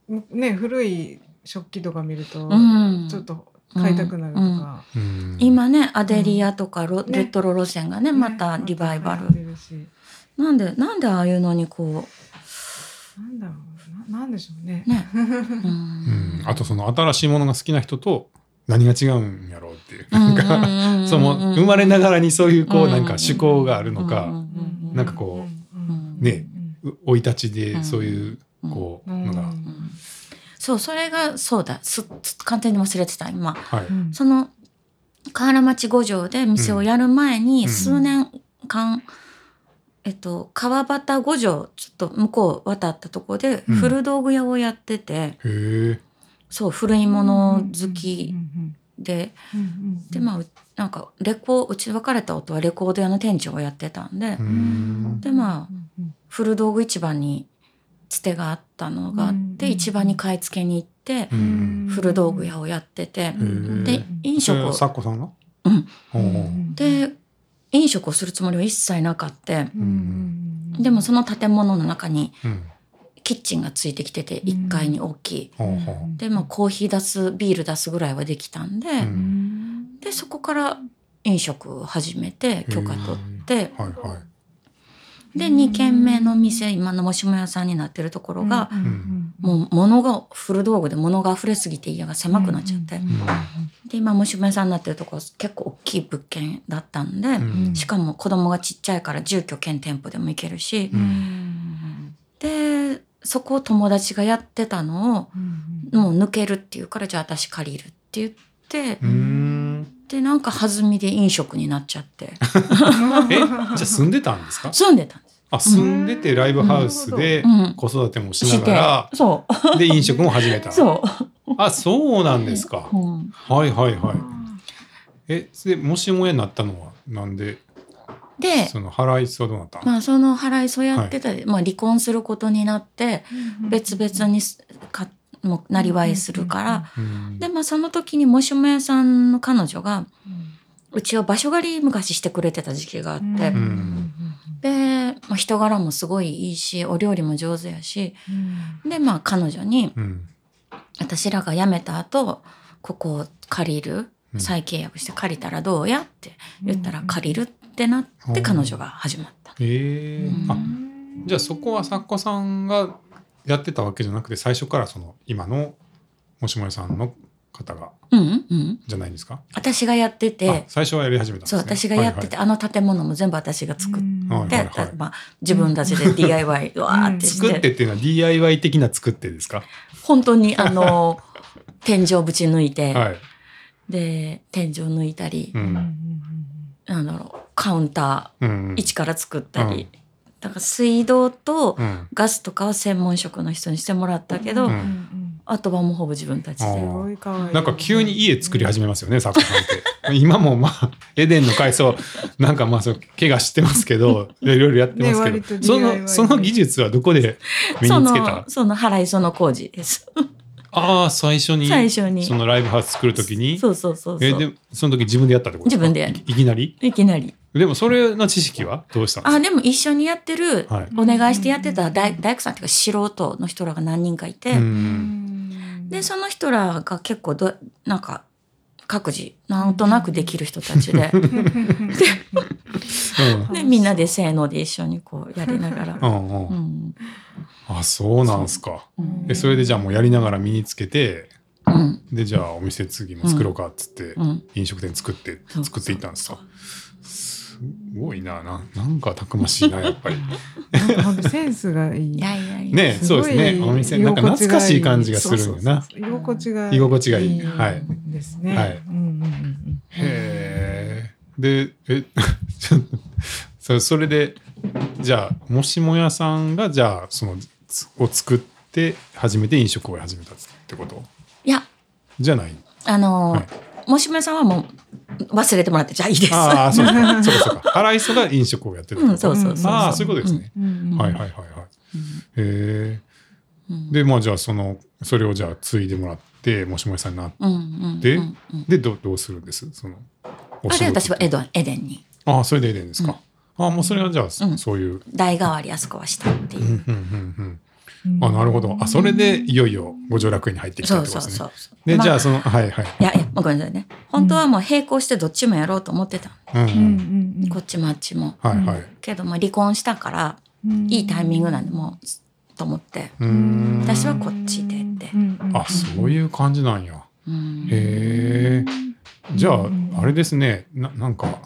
ん。ね古い食器とか見ると、うん。ちょっと買いたくなるとか、うん。今ねアデリアとかロ、ね。レトロ路線がねまたリバイバル、なんでなんでああいうのにこなんだろうな。なんでしょうね。うね、う うんん。あとその新しいものが好きな人と何が違うんやろうっていう。うんなんかうんその生まれながらにそういうこううんなんか思考があるのうんかうんなんかこううんねう生い立ちでうん。そういうこううん。のが。うんそうそれがそうだ。すす完全に忘れてた今。はい。うん。その河原町五条で店をやる前にうん。数年間、えっと、川端五条ちょっと向こう渡ったとこでうん。古道具屋をやってて、へえ。そう古いもの好きで、うんうんでまあうなんかレコうち別れた夫はレコード屋の店長をやってたんで、うん。でまあうん古道具市場につてがあったのがあって、うん市場に買い付けに行って、うん。古道具屋をやってて、うんで飲食をサッコさんが？うん。で飲食をするつもりは一切なかって。うん。でもその建物の中にうんキッチンがついてきててうん。1階に大きい。でまあコーヒー出すビール出すぐらいはできたんで、うん。でそこから飲食を始めて許可取って。はいはい。で2軒目の店今のもしも屋さんになってるところが、もう物が古道具で物が溢れすぎて家が狭くなっちゃって、で今もしも屋さんになってるところ結構大きい物件だったんで、うん。しかも子供がちっちゃいから住居兼店舗でも行けるし、うん。でそこを友達がやってたのをもう抜けるっていうからじゃあ私借りるって言って、うん。でなんか弾みで飲食になっちゃって。え、じゃあ住んでたんですか？住んでたんです。あ、住んでてライブハウスでうん。子育てもしながら、そう。で、飲食も始めた。そう、あ、そうなんですか。うん。はいはいはい。え、で、もしもやになったのは、なんで、でその払いそうどうなったのまあその払いそうやってた、まあ、離婚することになって別々にすかもうなりわいするから、うんでまあその時にもしも屋さんの彼女がうちは場所借り昔してくれてた時期があって、ん。で、まあ、人柄もすごいいいしお料理も上手やし。でまあ彼女にうん。私らが辞めた後ここを借りるうん。再契約して借りたらどうやって言ったらうん。借りるってなって彼女が始まった。えー、あじゃあそこは作家さんがやってたわけじゃなくて最初からその今のもしもやさんの方がうんうん。じゃないんですか？私がやってあて最初はやり始めたんですそうね私がやってて、あの建物も全部私が作っはいて、まあ、自分たちで DIY わーってして、作ってっていうのは DIY 的な作ってですか？本当にあの 天井ぶち抜いて、はい、で天井抜いたり、うん。なんだろうカウンタうん。ー一から作ったり、だから水道とうん。ガスとかは専門職の人にしてもらったけど、うん。あとはもうほぼ自分たちで。なんか急に家作り始めますよね、作家さんって。今もまあ、エデンの階層、なんかまあそう、怪我してますけど、いろいろやってますけど、ねその、その技術はどこで身そにつけた？の、その払いその工事です。ああ、最初に、最初に。そのライブハウス作るときに、そうそうそうそう。え、で、その時自分でやったってことですか？自分でやる。いいきなり？いきなり。でもそれの知識は？どうしたんですあ、でも一緒にやってる、かはい。お願いしてやってた大大工さんっていうか素人の人らが何人かいて、うん。で、その人らが結構ど、なんか、各自、なんとなくできる人たちで、うんで、みんなでせーので一緒にこうやりながら。うんう。うんん。あ、そうなんすか。うんえ、それでじゃあもうやりながら身につけて、うん。で、じゃあお店次も作ろうかっつって、うん。飲食店作って、そう作っていったんですか？すごいな、ななんかたくましいな、やっぱり。センスがいい。いやいやいや。ねそうですね。お店、なんか懐かしい感じがするんよな。居心地が居心地がいい。いはい。ですね。はいうんうんうんへえ。で、え、ちょっとそそれで、じゃあ、もしもやさんが、じゃあ、その、つを作って、初めて飲食を始めたってこと？いや、じゃないあのーはいもしもやさんはもう忘れてもらって、じゃあいいです。ああ、そうか、そうか、そうか。荒磯が飲食をやってるうん、そうそうそうそう。ああ、そういうことですね。はいはいはいはい。うんへえ。うんで、まあ、じゃあ、その、それをじゃあ、継いでもらって、もしもやさんになっうんうんでうんうどどうするんです？その、おあれ私はエドンエデンにああ、それでエデンですか。ああ、もうそれはじゃあ、うんそういう。代替わりあそこはしたっていう。あ、なるほど。あ、それでいよいよ五条楽園に入ってきたってことですね。そうそうそう。で、まあじゃあその、はいはい。いやいや、ごめんなさいね。本当はもう並行してどっちもやろうと思ってた。うんこっちもあっちも。はいはい。けど、まあ離婚したから、うんいいタイミングなんで、もう、と思って。うーん。私はこっちでってあ、そういう感じなんや。うんへえ。じゃあ、あれですね。な、なんか、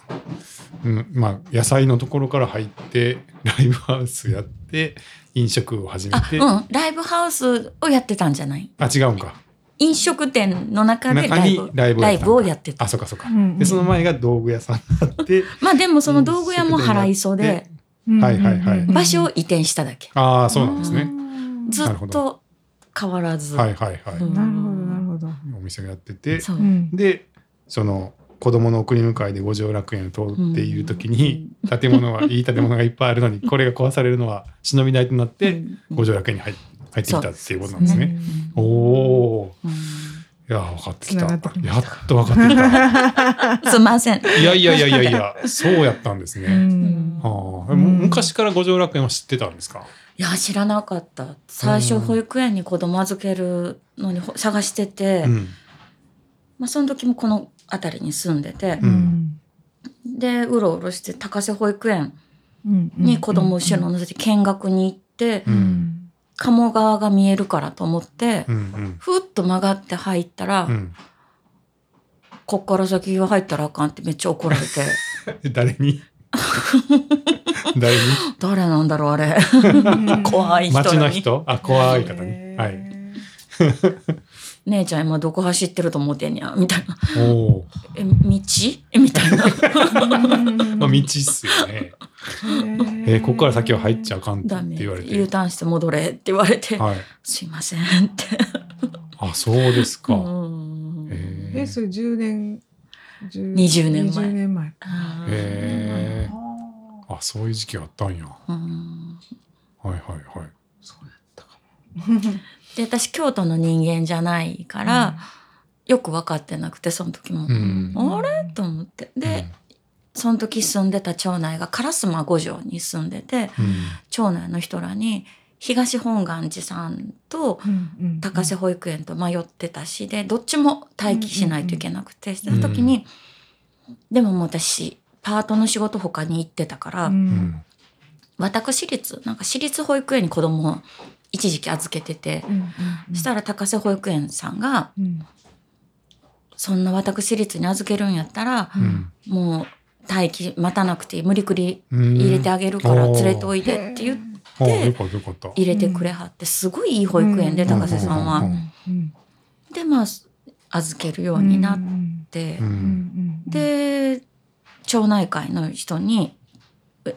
うん、まあ、野菜のところから入って、ライブハウスやって、飲食を始めあ、て、うん。ライブハウスをやってたんじゃない？あ、違うんか。飲食店の中でライブライブをやったライブをやってたあ、。そうかそうか。うんで、その前が道具屋さんだって、まあでもその道具屋も払いそうで、はいはいはい場所を移転しただけ。ああ、そうなんですね。ずなるほっと変わらず。はいはいはい。うんなるほどなるほど。お店をやってて、でその子供の送り迎えで五条楽園を通っている時に、建物はいい建物がいっぱいあるのにこれが壊されるのは忍びないとなって、うん。五条楽園に入入ってきたっていうことなんですうね。んおおうん。ーいや分かってきた。やっと分かってきた。すいません。いやいやいやいやいやそうやったんですうね。んあ。昔から五条楽園は知ってたんですか？いや、知らなかった。最初、保育園に子供預けるのにほ探してて、うん。まあ、その時もこの辺りに住んでて。う、ん。で、うろうろして、高瀬保育園うん。に子供を後ろ乗せて見学に行って、ううん。ん鴨川が見えるからと思って、うんふっと曲がって入ったら、うん。うんこっから先は入ったらあかんってめっちゃ怒られて、え 誰に？誰に？誰なんだろうあれ。怖い人町のに。人？あ怖い方に。はい姉ちゃん今どこ走ってると思ってんやみたいな。おおえ、道？えみたいな。まあ道っすよね。えー。ここから先は入っちゃあかんって。言われ U てターンして戻れって言われて、はい。すいませんって。あそうですか。えそれ10年10 20年前。20年前。あー。えああそういう時期あったんや。うん。はいはいはい。そうやったかもで私京都の人間じゃないから、よく分かってなくてその時も、うん。あれ？と思って。で、その時住んでた町内が烏丸五条に住んでてうん。町内の人らに東本願寺さんと高瀬保育園と迷ってたしでどっちも待機しないといけなくてしてた時に、でももう私パートの仕事他に行ってたから、うん。私立なんか私立保育園に子供を一時期預けてて、そしたら高瀬保育園さんがそんな私立に預けるんやったら、うん。もう待機待たなくていい無理くりうん。入れてあげるから連れておいでって言って。入れてくれはってすごいいい保育園でうん。高瀬さんは。うん。でまあ預けるようになって、うん。で町内会の人に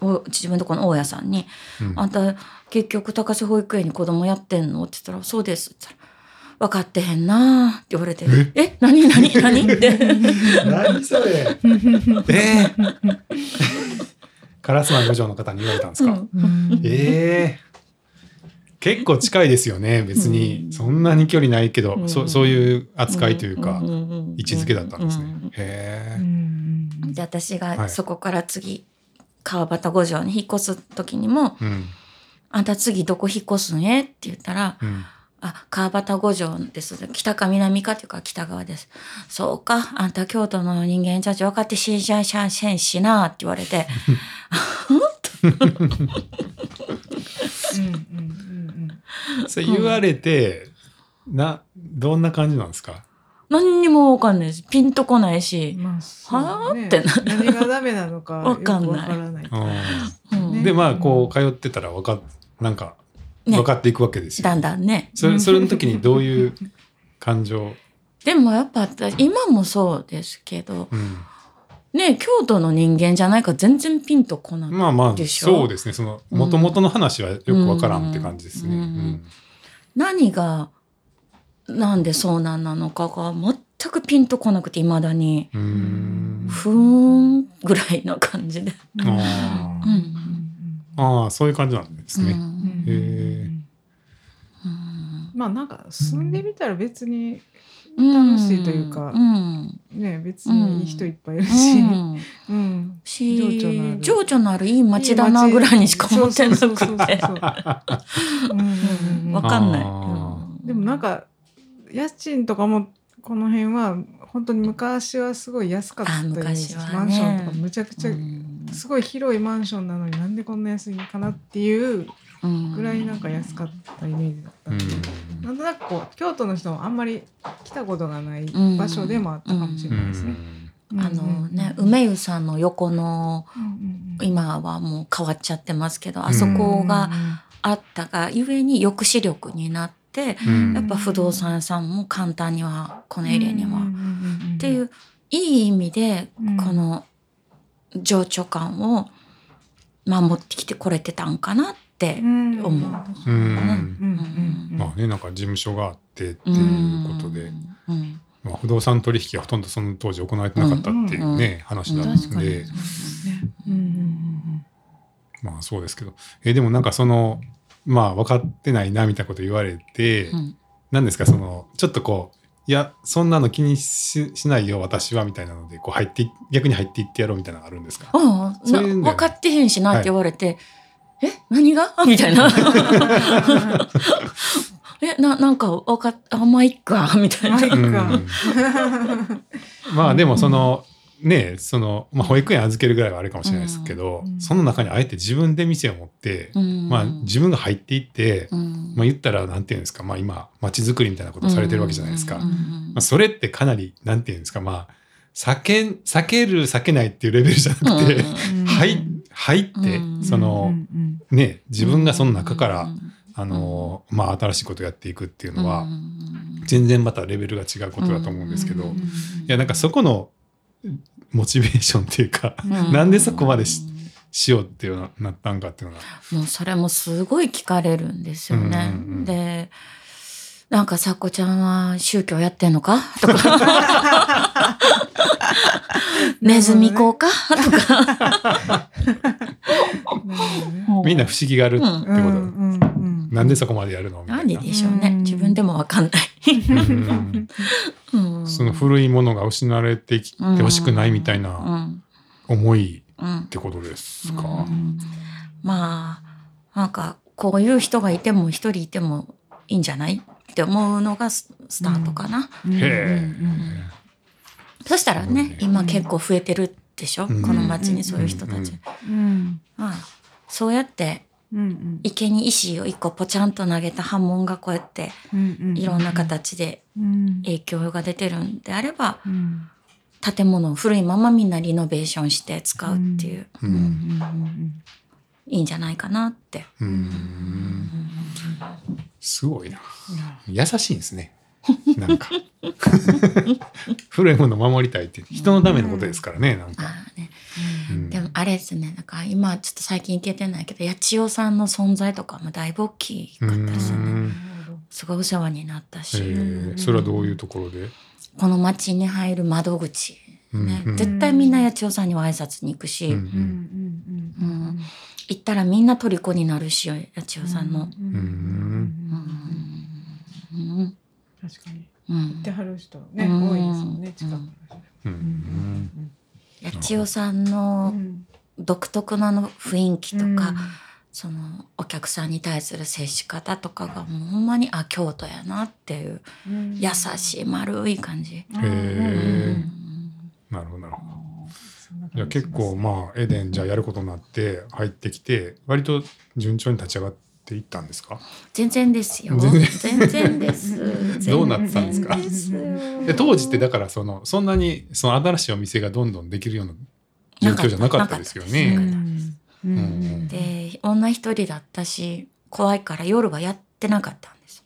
お自分のとこの大家さんにうん。あんた結局高瀬保育園に子供やってんの?」って言ったら「そうです」って言ったら「分かってへんな」って言われて「え？何？何？何?」って。何それ？え？え。烏丸五条の方に言われたんですか？ええ結構近いですよね。別に。そんなに距離ないけど、うん。そそういう扱いというか、ん。ん。ん。位置づけだったんですね。うん。へえ。で私はい。がそこから次川端五条に引っ越す時にもうん「あんた次どこ引っ越すんえ?」って言ったらうん「あ川端五条です。北か南か」っていうか北側です「そうかあんた京都の人間たち分かってしんじゃいしゃんせんしな」って言われて。それ言われて、などんな感じなんですか？何にも分かんないしピンとこないし、まあそうはね。あ？ってな何がダメなのかわかんない。でまあこう通ってたらわかなんかね。分かっていくわけですよ。だんだんね。それそれの時にどういう感情？でもやっぱ私今もそうですけどうん。ね京都の人間じゃないから全然ピンとこない、まあまあでしょそうですね。そのうん。元々の話はよくわからんって感じですね。うん。うん。何がなんでそうなんなのかが全くピンとこなくていまだに。ふーんぐらいの感じで。うんあーそういう感じなんですね。うん。へーまあなんか住んでみたら別にうん。楽しいというかうん。ね別にいい人いっぱいいるし、うん。うん。し情緒のある。情緒のあるいい街だなぐらいにしか思ってなそうそうそうくてそう。うんうんうんうん。わかんない。でもなんか家賃とかもこの辺は本当に昔はすごい安かったあよ昔はね。マンションとかむちゃくちゃうんすごい広いマンションなのになんでこんな安いのかなっていううん。ぐらいなんか安かったイメージだったんで、うん。なんとなくこう京都の人もあんまり来たことがないうん場所でもあったかもしれないですね。あのね梅湯さんの横のうん今はもう変わっちゃってますけどあそこがあったがゆえに抑止力になってうん。やっぱ不動産屋さんも簡単にはこのエリアには。っっていういい意味でうん。この情緒感を守ってきてこれてたんかなって思う。うん。うん。うん。まあねなんか事務所があってっていうことで、うん。まあ、不動産取引はほとんどその当時行われてなかったっていうね、話なん確かにで、うん。うん。まあそうですけど。えでもなんかそのまあ分かってないなみたいなこと言われて、うん。何ですかそのちょっとこういやそんなの気にししないよ私はみたいなのでこう入ってい逆に入っていってやろうみたいなのがあるんですか？ああな分かってへんしなって言われて「え何が? 」みたいな「えななんか分かっあまあいっか」みたいな。まあでもそのねその、まあ、保育園預けるぐらいはあるかもしれないですけど、うんその中にあえて自分で店を持って、うんまあ自分が入っていって、うんまあ、言ったらなんていうんですか、まあ、今街づくりみたいなことをされてるわけじゃないですか。うんまうんあ、それってかなりなんていうんですかまあ避け避ける避けないっていうレベルじゃなくて、うん入入 って、うんその、うんね自分がその中から、うんあのまあ新しいことをやっていくっていうのは、うん全然またレベルが違うことだと思うんですけど、うんいやなんかそこのモチベーションっていうか、うんなんでそこまでししようっていうのなったんかっていうのが。もうそれもすごい聞かれるんですよね。でなんかさっこちゃんは宗教やってんのか？とか。ネズミ講か？とか。みんな不思議があるってこと、なんでそこまでやるの？みたな。いんでな。でしょうね。うん。自分でもわかんない。その古いものが失われてきてほしくないみたいなうん。重いうん。ってことですか？うん。まあなんかこういう人がいても一人いてもいいんじゃない？って思うのがススタートかな、そしたらねね。今結構増えてるでしょ、うん。この町にそういう人たち、うんうんまあそうやってうん池に石を一個ポチャンと投げた波紋がこうやっていろんな形でうん。影響が出てるんであればうん。建物を古いままみんなリノベーションして使うっていう、ううんんうんいいんじゃないかなって。うん。すごいな。うん優しいんですね。なんか。古いもの守りたいって人のためのことですからね。なんか。まあね、うん。でもあれですねなんか今ちょっと最近行けてないけど八千代さんの存在とかもだいぶ大きかったですよね。うん。すごいお世話になったし、えーそれはどういうところで？この町に入る窓口、ね。うんうん。絶対みんな八千代さんには挨拶に行くし、うん。うん。うん。行ったらみんな虜になるし八千代さんの。うんうん。うん確かに。うん。行ってはる人ねうん。多いですもんね近くの人。うん。千代さんうのん独特なの雰囲気とか、うん。そのお客さんに対する接し方とかがもうほんまにあ京都やなっていううん。優しい丸い感じ。うんへうえんなるほど。なるほど。じゃあ結構まあエデンじゃあやることになって入ってきて割と順調に立ち上がっていったんですか？全然ですよ。全然。全然です。どうなってたんですか？で当時ってだからそのそんなにその新しいお店がどんどんできるような状況じゃなかったですようね。んうん。うん。で女一人だったし怖いから夜はやってなかったんです。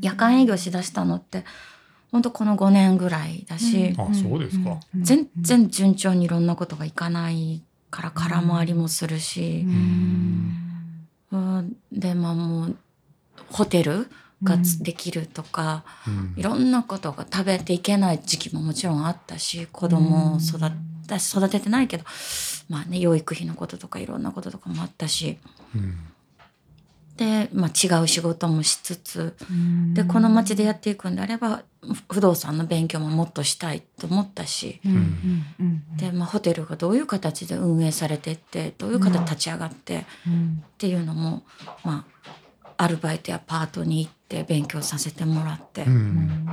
夜間営業しだしたのってほんとこの5年ぐらいだし、あそうですか。全然順調にいろんなことがいかないから空回りもするし、うんでまあもうホテルがつできるとか、うん。いろんなことが食べていけない時期ももちろんあったし子供を育て育ててないけどまあね養育費のこととかいろんなこととかもあったし。うんで、まあ、違う仕事もしつつでこの町でやっていくんであればふ不動産の勉強ももっとしたいと思ったしで、まあ、ホテルがどういう形で運営されてってどういう形で立ち上がってっていうのも、まあ、アルバイトやパートに行って勉強させてもらって。うん。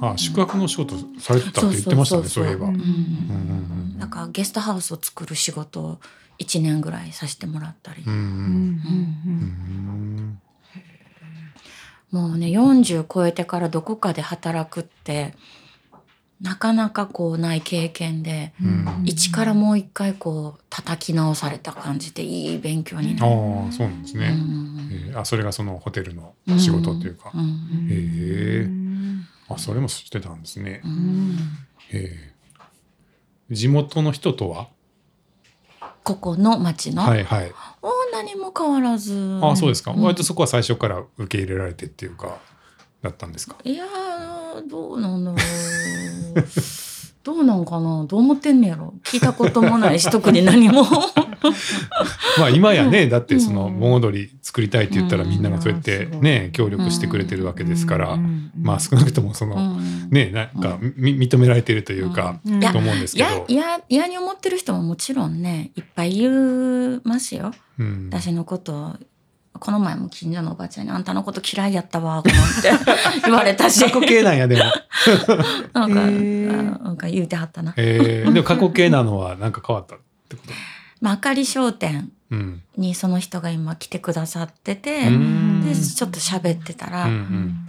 あ宿泊の仕事されてたって言ってましたねそういえば。だからゲストハウスを作る仕事を1年ぐらいさせてもらったり、もうね40超えてからどこかで働くってなかなかこうない経験で、うん。一からもう一回こう叩き直された感じでいい勉強になる。ああそうなんですね。うん。えー。あそれがそのホテルの仕事というか。うん。へえあそれもしてたんですね。う。ん。へえ地元の人とは？ここの町の、はいはい。お何も変わらずあそうですか。うん割とそこは最初から受け入れられてっていうかだったんですか？いやーどうなんだろう どうなんかな？どう思ってんねやろ？聞いたこともないし特に何も。まあ今やねだってそのうん。盆踊り作りたいって言ったらうん。みんながそうやってうん。ね協力してくれてるわけですから。まあ少ななくともそのうん。ねなんかみ認められてるというかうん。と思うんですいやけど。いや嫌に思ってる人ももちろんねいっぱい言いますよ。うん。私のことこの前も近所のおばちゃんに「あんたのこと嫌いやったわ」と思って 言われたし過去形なんやでも。なんか,、なんか言うてはったな。えー、でも過去形なのはなんか変わったってこと？まあ、あかり商店うん。にその人が今来てくださってて、うんでちょっと喋ってたら、うんうん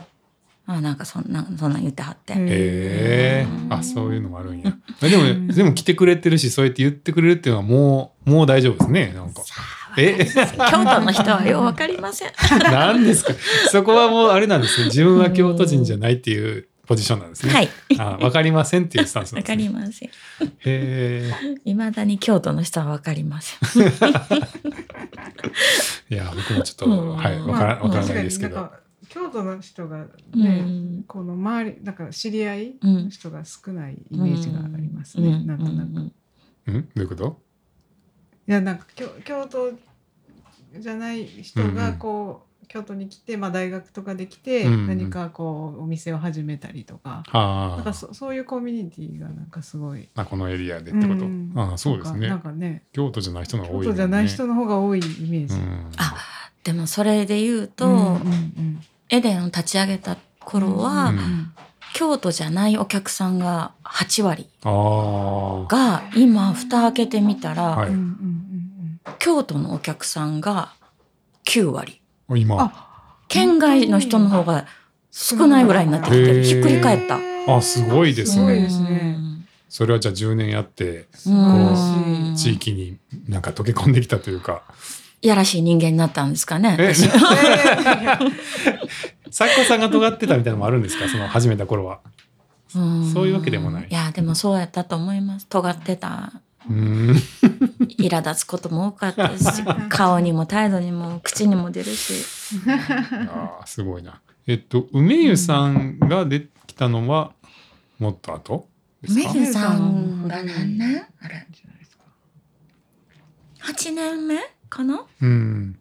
あなんかそんなそんなん言ってはって。へえあそういうのもあるんや。でもでも来てくれてるしそうやって言ってくれるっていうのはもうもう大丈夫ですねなんか。え？京都の人はようわかりません。なんですか？そこはもうあれなんですね自分は京都人じゃないっていうポジションなんですね。はい。あわかりませんっていうスタンスなんです、わかね。りません。へえ。いまだに京都の人はわかりません。いや僕もちょっと、うんはいわからわからないですけど。京都の人がうね、んこの周りだから知り合い人が少ないイメージがありますね、うんなんとなく、うんいうん？どういうこと？やなんか京京都じゃない人がこう、京都に来て、まあ、大学とかで来て、うんうん。何かこうお店を始めたりとか。なんかはあそそういうコミュニティがなんかすごい。あこのエリアでってこと、うん。ああそうですね。なんかなんかね。京都じゃない人の方が多い京都じゃない人の方が多いイメージ。うん。あでもそれで言うと、うんうん。エデンを立ち上げた頃は、うんうん京都じゃないお客さんが8割ああが今蓋開けてみたら、はい。うんうんうん京都のお客さんが9割。今。あ県外の人の方が少ないぐらいになってきてひっくり返った。あすごいですね。ですね。それはじゃあ10年やって素晴らしい。うん地域になんか溶け込んできたというか。いやらしい人間になったんですかね。作家さんが尖ってたみたいなのもあるんですか？その始めた頃は。ん。そういうわけでもない。いやでもそうやったと思います。尖ってた。苛立つことも多かったですし 顔にも態度にも口にも出るし。あーすごいな。えっと梅湯さんが出てきたのはもっと後？ですか？梅湯さんが何年？あれ8年目かな？うん。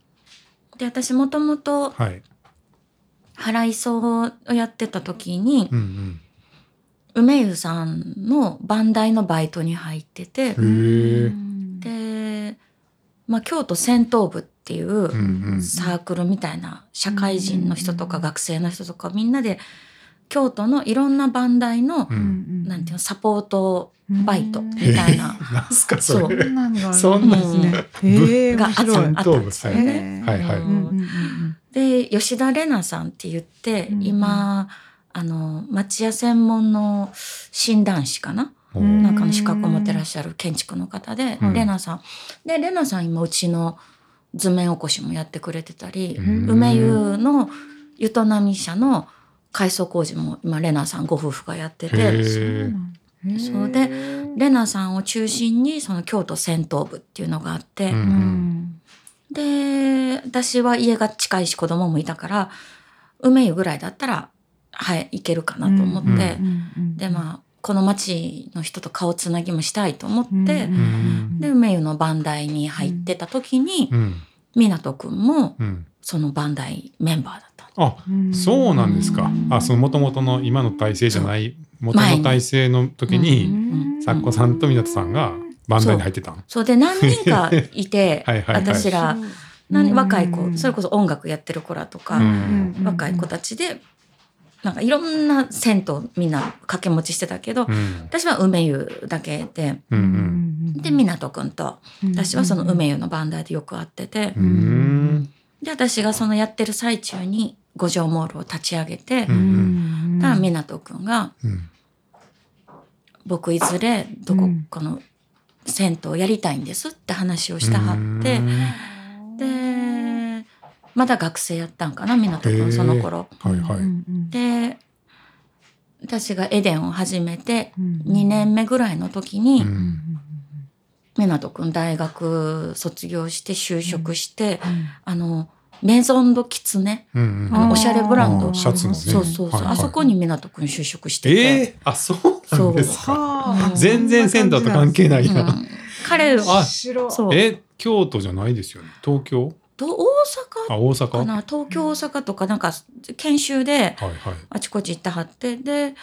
で私もともとはい払い荘をやってた時にうん梅湯さんの番台のバイトに入っててで、まあ、京都戦闘部っていううんうん。サークルみたいな社会人の人とか学生の人とかみんなで京都のいろんな番台のうん。なんていうのサポートバイトみたいな。なんすかそそう。れんなんがあるそんなですね。へえが。あったんですよはいね。はいはい。うんうんうんうん。で吉田玲奈さんって言って、うん今あの町屋専門の診断士かな、うんなんかの資格を持ってらっしゃる建築の方で、うん。玲奈さん。で玲奈さん今うちの図面起こしもやってくれてたり、うん。梅湯の湯と波社の改装工事も今玲奈さんご夫婦がやってへて。そうで玲奈さんを中心にその京都戦闘部っていうのがあって、うんうん。で私は家が近いし子供もいたから梅湯ぐらいだったらはい行けるかなと思って、でまあこの町の人と顔つなぎもしたいと思って、で梅湯の番台に入ってた時にうん。湊くんもうん。その番台メンバーだったあそうなんですか。あその元々の今の体制じゃない元の体制の時に作家さんと湊さんがバンダイに入ってたん。そう。で何人か いてはいはいはい。私ら何若い子それこそ音楽やってる子らとか、うん。若い子たちでなんかいろんな銭湯みんな掛け持ちしてたけど、うん。私は梅湯だけでうんうん。で湊くんと私はその梅湯の番台でよく会ってて、うん。で私がそのやってる最中に五条モールを立ち上げて、うんたら湊くんがうん「僕いずれどこうんかの銭湯やりたいんです」って話をしてはってでまだ学生やったんかな湊くへー。んその頃。はいはい。で私がエデンを始めて2 2年目ぐらいの時に、うん。湊くん大学卒業して就職して、あのメゾンドキツネ？うんあのおしゃれブランド。あシャツのね。そうそうそう、はいはい。あそこに湊くん就職してて、ええあそうなんですか。はあ。全然銭湯と関係ないやうん。彼はえ京都じゃないですよね？東京？と大あ大阪？か阪な？東京大阪とかなんか研修ではいはい。あちこち行ってはって。で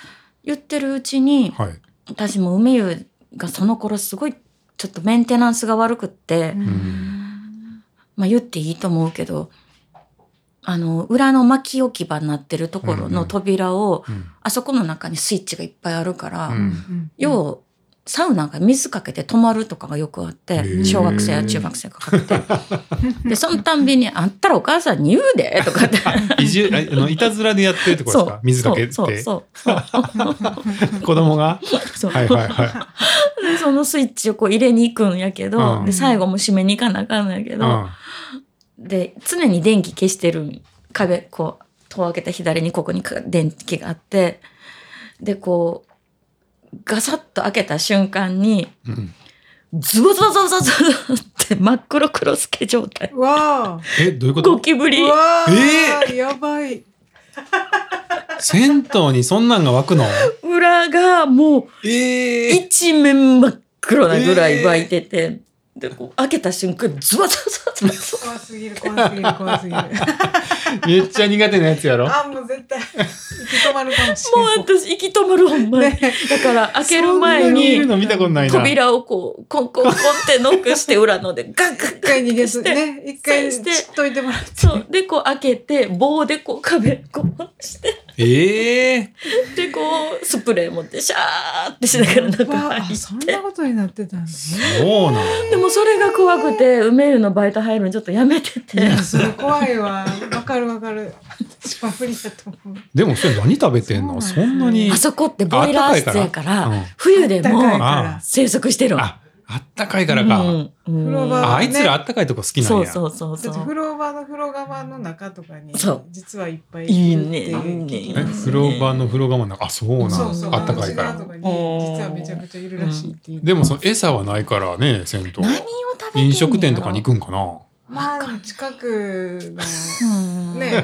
言ってるうちにはい。私も梅湯がその頃すごいちょっとメンテナンスが悪くって、まあ言っていいと思うけどあの裏の巻き置き場になってるところの扉を、うん。あそこの中にスイッチがいっぱいあるから、うん。要はサウナが水かけて止まるとかがよくあっへてー。小学生や中学生がかけて。でそのたんびに「あんたらお母さんに言うで」とかって。いじああのいたずらでやってるってことですか？水かけて？そうそうそう。子供が？そう。はいはいはい。でそのスイッチをこう入れに行くんやけど、うん。で最後も閉めに行かなあかんのやけど、うんで常に電気消してる壁こう戸を開けた左にここに電気があってでこうガサッと開けた瞬間にうんズボズボズボズボって真っ黒黒スケ状態わえどういうことゴキブリうわあえやばい銭湯にそんなんが湧くの裏がもうええ一面真っ黒なぐらい湧いてて、でこう開けた瞬間ズワズワズワ怖すぎる怖すぎる怖すぎるめっちゃ苦手なやつやろあもう絶対行き止まるかもしもうれない私息止まるほんまに、ねだから開ける前に扉をこうコンコンコンってノックして裏のでガンガン一回逃げしてね一回してといてもらってそうでこう開けて棒でこう壁こうしてええでこうスプレー持ってシャーってしながら中わ入あそんってなことになってたんですねそうなんでもそれが怖くて梅湯のバイト入るのちょっとやめていてやそれ怖いわ。わかるわかる。私は無理だと思う。でもそれ何食べてんの？そんなんや。なにあそこってボイラー室やからうん。冬でも生息してるのああったかいからか、ああいつらあったかいとこ好きなんそうやそうそうそう。だって風呂場の風呂釜の中とかにそう。実はいっぱいいいるってね。いいね。風呂場の風呂釜の中。あそうなん。そうそう。あったかいから。実はめちゃくちゃいるらしいっていう。でもその餌はないからね銭湯。何を食べて飲食店とかに行くんかなまあでも近くうん。のね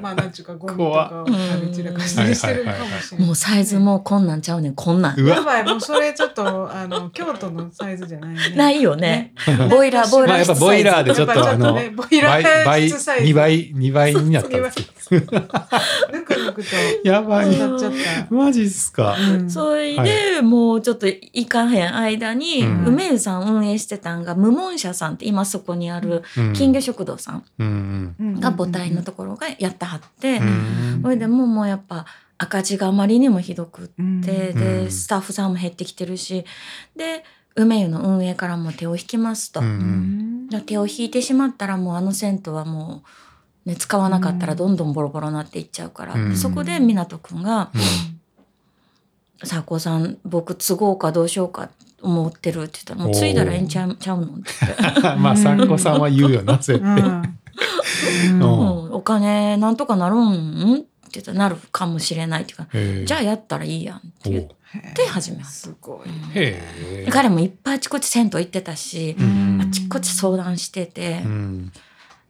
まあなんちゅうかゴミとかを食べ散らかしたりしてるかもしれない。もうサイズもこんなんちゃうねんこんなん。うわやばいもうそれちょっとあの京都のサイズじゃないね。ないよね。ボイラーボイラー。まあやっぱボイラーでちょっとあのねボイラ倍ー倍室サイズ。2倍2倍になったんですぬくぬくと。やばい。なっちゃった。マジっすか。うん。それで、もうちょっと行かへん間に、うん。梅湯さん運営してたんが無門社さんって今そこにあるうん金魚食堂さん。が母体のところがやってはって、うん。それでもうもうやっぱ赤字があまりにもひどくって、うん。でうん。スタッフさんも減ってきてるしで梅湯の運営からも手を引きますと。手を引いてしまったらもうあの銭湯はもう、ね、使わなかったらどんどんボロボロになっていっちゃうから、うん。そこで湊くんがうん「さん僕継ごうかどうしようか思ってる」って言ったら「もう継いだらええんちゃうちゃうの?」って言って。まあ参考さんは言うよなそうやってうん。うん。うん。お金なんとかなるん？って言ったらなるかもしれないっていうか、じゃあやったらいいやんって言っおて始めます。すごい彼もいっぱいあちこち銭湯行ってたし、うん。あちこち相談してて、うん。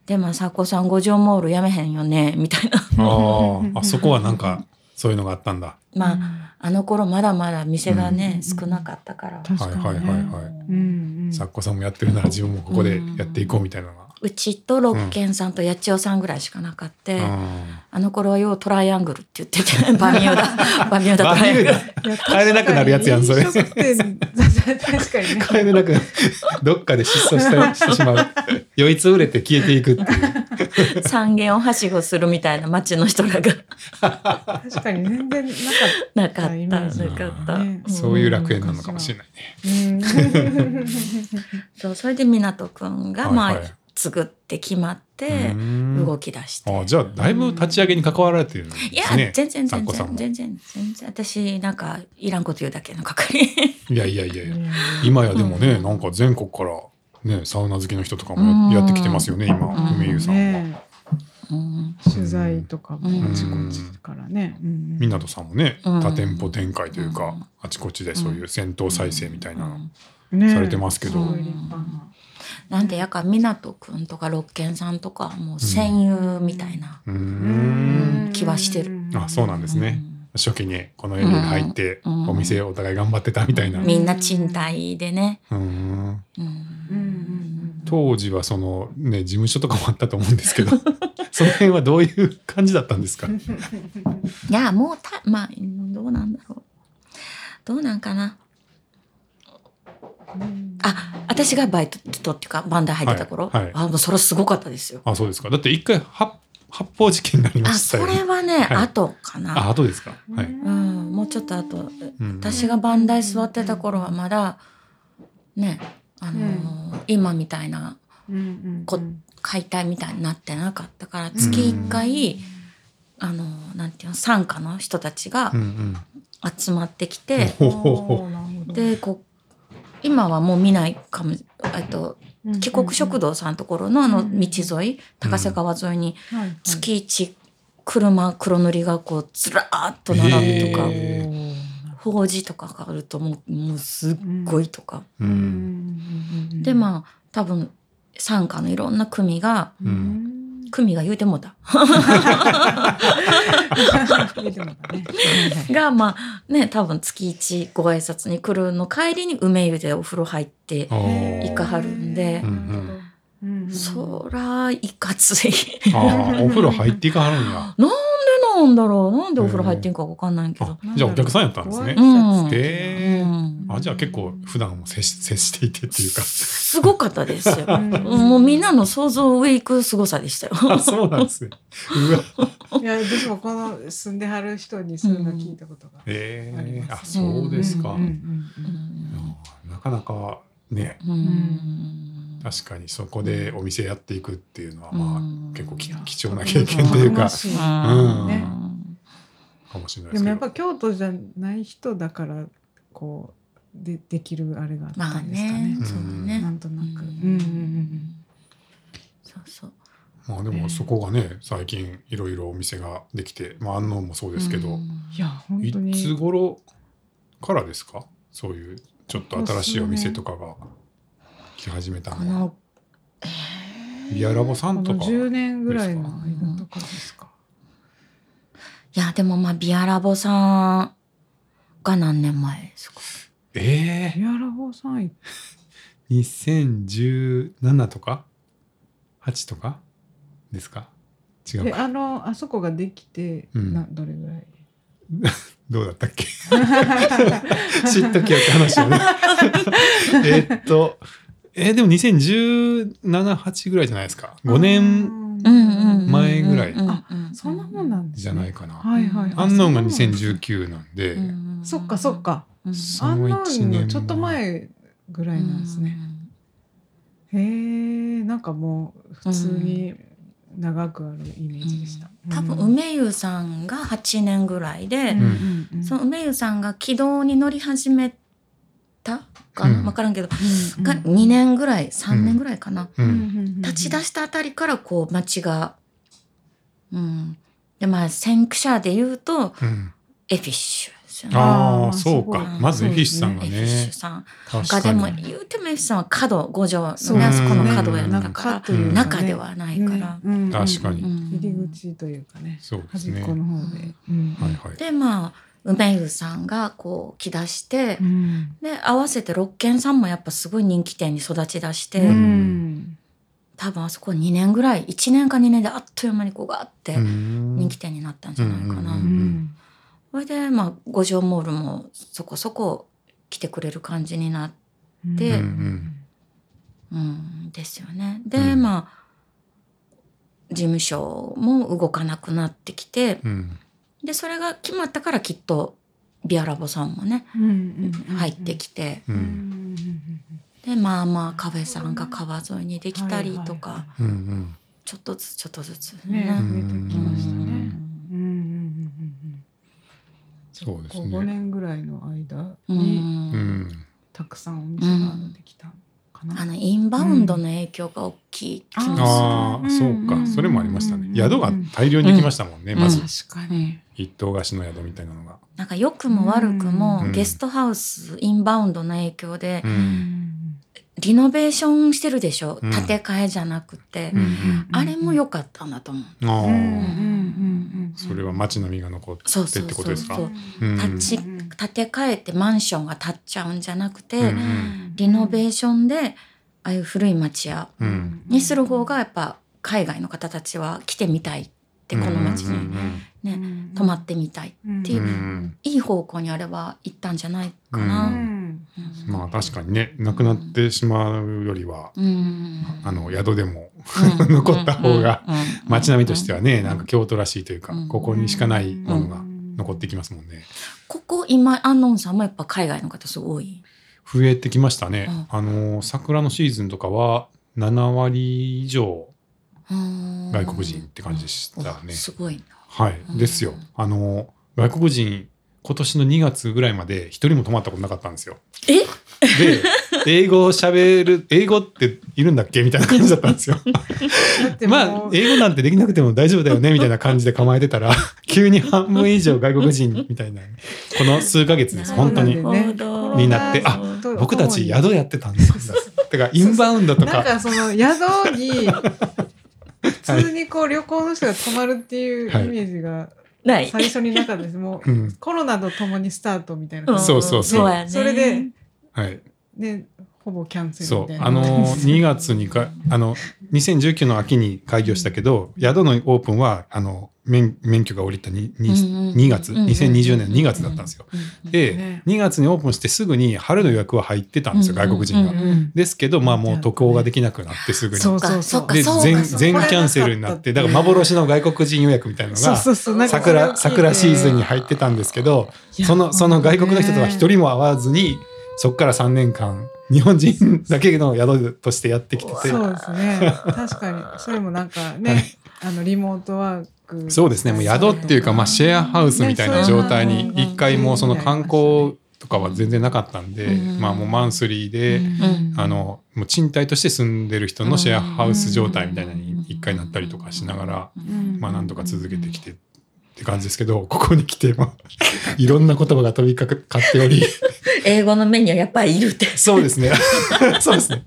でもさこさん五条モールやめへんよねみたいな。あー。あそこはなんかそういうのがあったんだ。まあ、あの頃まだまだ店がね、うん。少なかったから、確かにね。はいはいはいはい。うんうん。作家さんもやってるなら自分もここでやっていこうみたいなのがうちと六軒さんと八千代さんぐらいしかなかって、うん。あの頃はようトライアングルって言ってて バミューダバミューダトバライアングル。帰れなくなるやつやんそれ。確かに。ね帰れなくなる。どっかで失踪した してしまう。酔いつぶれて消えていくっていう。三軒をはしごするみたいな町の人らが。確かに全然なかっなかったなかった、ねそういう楽園なのかもしれないね。たうん。そうそれで湊くんが、まあ、はい。はい作って決まってうん。動き出して、あじゃあだいぶ立ち上げに関わられてるんですね。いや、全然全然全然全然。私なんかいらんこと言うだけの係。いやいやいやいや。今やでもね、うん。なんか全国からねサウナ好きの人とかもや,、うん。ってきてますよね今うん。梅湯さんは、ねうん。取材とかもあちこちからね。うん。湊さんもねうん。多店舗展開というか、うん。あちこちでそういう戦闘再生みたいな、ねされてますけど。すごい立派ななんでやか湊くんとか六軒さんとかもう戦友みたいな、うん。気はしてる。あそうなんですね、うん。初期にこのエリアに入って、うん。お店お互い頑張ってたみたいな、みんな賃貸でね、うん。当時はそのね事務所とかもあったと思うんですけど その辺はどういう感じだったんですか？いやもうたまあどうなんだろう。どうなんかなあ私がバイトっていうかバンダー入ってた頃、はいはい。あもうそれすごかったですよ。あそうですか。だって一回発発砲事件になりまあそしたよね。れはね、はい。後かな。あ後ですか。はい、うんもうちょっと後。うん。私がバンダイ座ってた頃はまだねあのー今みたいなこ解体みたいになってなかったから月1回、あのーなんていうの傘下の人たちがうんうん。集まってきて、ほほほでこう今はもう見ないかも。えっと帰国食堂さんのところのあの道沿い高瀬川沿いに月一車黒塗りがこうずらーっと並ぶとか、へ法事とかがあるともうもうすっごいとか、うん。でまあ多分傘下のいろんな組がうん久美が言うてもうた。が、まあね、多分月一ご挨拶に来るの帰りに梅湯でお風呂入って、行かはるんでそら、いかつい。あーお風呂入っていかはるんや。なんだろうなんでお風呂入ってんかわかんないけどあ。じゃあお客さんやったんですね。うんえーうんあじゃあ結構普段も接し 接していてっていうか。すごかったですよ。うんもうみんなの想像を上行く凄さでしたよ。あそうなんですね。いや私もこの住んではる人にそういうの聞いたことがえー、あありますそうですか。うんうんうんうんなかなかねうん確かにそこでお店やっていくっていうのはまあ、うん結構貴重な経験というかうん。ね。かもしれないでもやっぱ京都じゃない人だからこうでできるあれがあったまあんですかね。ね。。うん。そうだね。なんとなく。ううんそうそう。まあでもそこがね最近いろいろお店ができてまあ安納もそうですけど、うん。いや本当に。いつ頃からですか？そういうちょっと新しいお店とかが来始めたの。はこの、えー。ビアラボさんことのか10年ぐらいの間とかですか？いや、でもまあ、ビアラボさんが何年前ですか？ええビアラボさん2017とか？8とか？ですか？違うあのあそこができて、うん。などれぐらい？どうだったっけ？知っときよって話をね。えっとえーでも2017、8ぐらいじゃないですか。5年前ぐらいあそんなもんなんですね。じゃないかな、はいはい。うんアンノーンがあそうなんです2019なんで、うんそっかそっか。うんそアンノの1ーン年のちょっと前ぐらいなんですね、へえんかもう普通に長くあるイメージでした、うん多分梅湯さんが8年ぐらいで、うん。その梅湯さんが軌道に乗り始めたかうん。分からんけど、うん。が2年ぐらい3年ぐらいかな、ううん。ん。立ち出したあたりからこう街がうん。でまあ先駆者で言うとうん。エフィッシュ。ああそうか。まずエフィッシュさんがエフィッシねュさん確がでも言うてもエフィッシュさんは角五条のあそこのね角やったから、中ではないから。確かに。うん。入り口というかね。そうですね。端っこの方で、うん。はいはい。でまあ梅湯さんがこう来だして、うん。で合わせて六軒さんもやっぱすごい人気店に育ちだして、うん。多分あそこ2年ぐらい1年か2年であっという間にこうガーって人人気店になったんじゃないかな。うんうんそれでまあ五条モールもそこそこ来てくれる感じになっでうん。うんですよね。で、うん。まあ事務所も動かなくなってきてうんでそれが決まったからきっとビアラボさんもねうんうんうん入ってきて。ううん。んでまあまあカフェさんが川沿いにできたりとかちょっとずつちょっとずつね。ね。増えてきましたね。うんうんうんうん。うんそうですこう5ね年ぐらいの間うにうんたくさんお店ができたかな。あのインバウンドの影響が大きい気もす。る。ああうんそうか。それもありましたね。うん宿が大量にできましたもんねうん。まず。確かに。一棟貸しの宿みたいなのが。なんか良くも悪くもうん。ゲストハウスインバウンドの影響でリノベーションしてるでしょ、うん。建て替えじゃなくて、うんうんあれも良かったんだと思う。それは街並みが残ってそうそうってことですか立ち建て替えてマンションが建っちゃうんじゃなくて、うんうん。リノベーションでああいう古い町屋うん。にする方がやっぱ海外の方たちは来てみたいってこの町にね、ね泊まってみたいっていういい方向にあれば行ったんじゃないかな。ううん。まあ確かにねなくなってしまうよりはうん。あの宿でもうん。残った方が街並みとしてはねなんか京都らしいというかうん。ここにしかないものが残ってきますもんね。ここ今アンノンさんもやっぱ海外の方すごい？多い。増えてきましたね。うん。あの桜のシーズンとかは7割以上外外国人って感じでしたね。すごいな。はい。うん。ですよ。あの外国人今年の2月ぐらいまで一人も泊まったことなかったんですよ。え？で英語を喋る英語っているんだっけみたいな感じだったんですよ。まあ英語なんてできなくても大丈夫だよねみたいな感じで構えてたら 急に半分以上外国人みたいなこの数ヶ月です。本当に。になってあと僕たち宿やってたんですてかインバウンドとか。なんかその宿に通にこう旅行の人が泊まるっていうイはいメージがない。最初になかったです。もううん。コロナとともにスタートみたいな。そうそうそう。それではい。ね、ほぼキャンセルそうみたいな。あの2月にかあの2019の秋に開業したけど宿のオープンはあの免免許が下りた 2, 2月うんうん2020年2月だったんですよ。で2月にオープンしてすぐに春の予約は入ってたんですよ外国人が。ですけどまあもう渡航ができなくなってすぐに。そうそうそっかで全全キャンセルになってだから幻の外国人予約みたいなのが桜桜シーズンに入ってたんですけどそのその外国の人とは一人も会わずにそこから3年間日本人だけの宿としてやってきてて。そうですね。確かに。それもなんかね、あのリモートワーク。そうですね。もう宿っていうかまあシェアハウスみたいな状態にね一回もうその観光とかは全然なかったんでうん。まあもうマンスリーでうん。あのもう賃貸として住んでる人のシェアハウス状態みたいなのに一回なったりとかしながらうん。まあなんとか続けてきてって感じですけどここに来てまあ いろんな言葉が飛びかかっており。英語のメニューやっぱりいるって。そうですね。そうですね。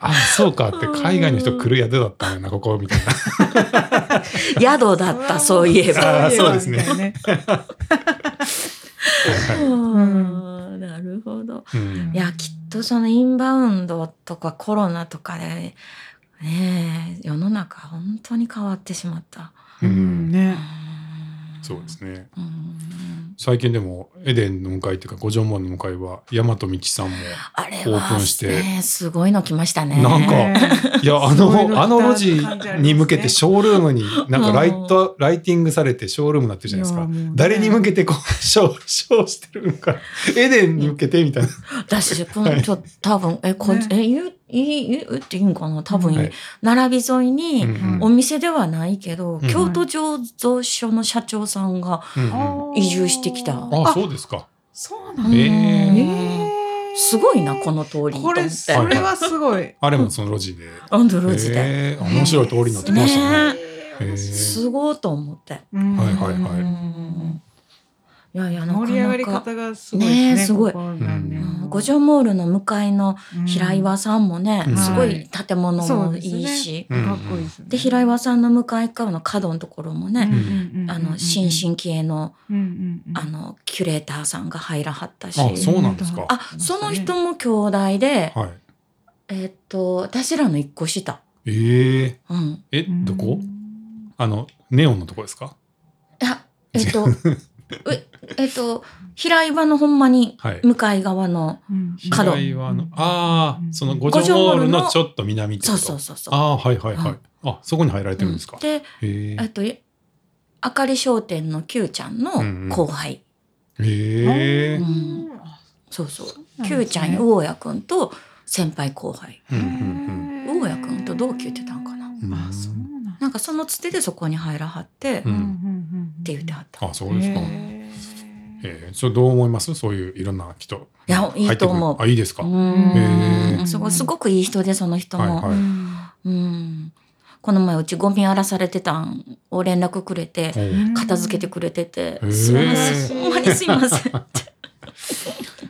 あそうかって海外の人来る宿だったんやなここみたいな。宿だった、そういえば。そうですね。なはいはい。うん。なるほど。うん。いや、きっとそのインバウンドとかコロナとかで、ねえ、世の中本当に変わってしまった。ううんん。ね。そうですね。うん。最近でもエデンの向かいっていうか五条門の向かいは大和道さんもあれオーは、プンしてね、すごいの来ましたね。なんかねいや あのあの路地に向けてショールームになんかライトライティングされてショールームになってるじゃないですか。ね。誰に向けてこうショーショーしてるのか。エデンに向けてみたいな。私、この、ちょっと多分、え、こえ、言う、いい、言うっていいんかな？多分、はい。並び沿いに、うんお店ではないけど、うん京都醸造所の社長さんが、移住してきた。あそうですか。そうなんだ。えー。えーすごいな、この通り。これ。それはすごい。あれもその路地で。アンドローズで。面白い通りになってきましたね。ねへー。すごいと思って。うんはいはい。はいうんいやいや、なかなか。盛り上がり方がすごいですね。ねえすごい。五条モールの向かいの平岩さんもね、うん。すごい建物もいいし。うんかっこいいですね。で、平岩さんの向かい側の角のところもね、うん。あの、新進気鋭の、うん。あの、キュレーターさんが入らはったし。あそうなんですか。あその人も兄弟で、はい。えーっと、私らの一個下。えー、うん。えどこ？あのネオンのとこですか？いや、えっと、ええっと、平岩のほんまにはい。向かい側の、うん。角。平岩のああうん。その五条モールのちょっと南ってこそうとそうそうそう。ああはいはいはい、うん。あそこに入られてるんですか、うん。で、へええっと、あかり商店の Q ちゃんの後輩。へえうん。そうそう。なんです Q ねちゃんや大家くんと先輩後輩。うんうん大家くんと同級ってたんかな。うん。あ、そうなんかそのつてでそこに入らはって、うっんて言ってはった。あそうですか、へえー、それどう思います？そういういろんな人。いやいいと思う。あいいですか、うへん。すごい、すごくいい人で、その人も。はいはい。うん。この前うちゴミ荒らされてたん。を連絡くれて、片付けてくれてて、すいません。ほんまにすいません。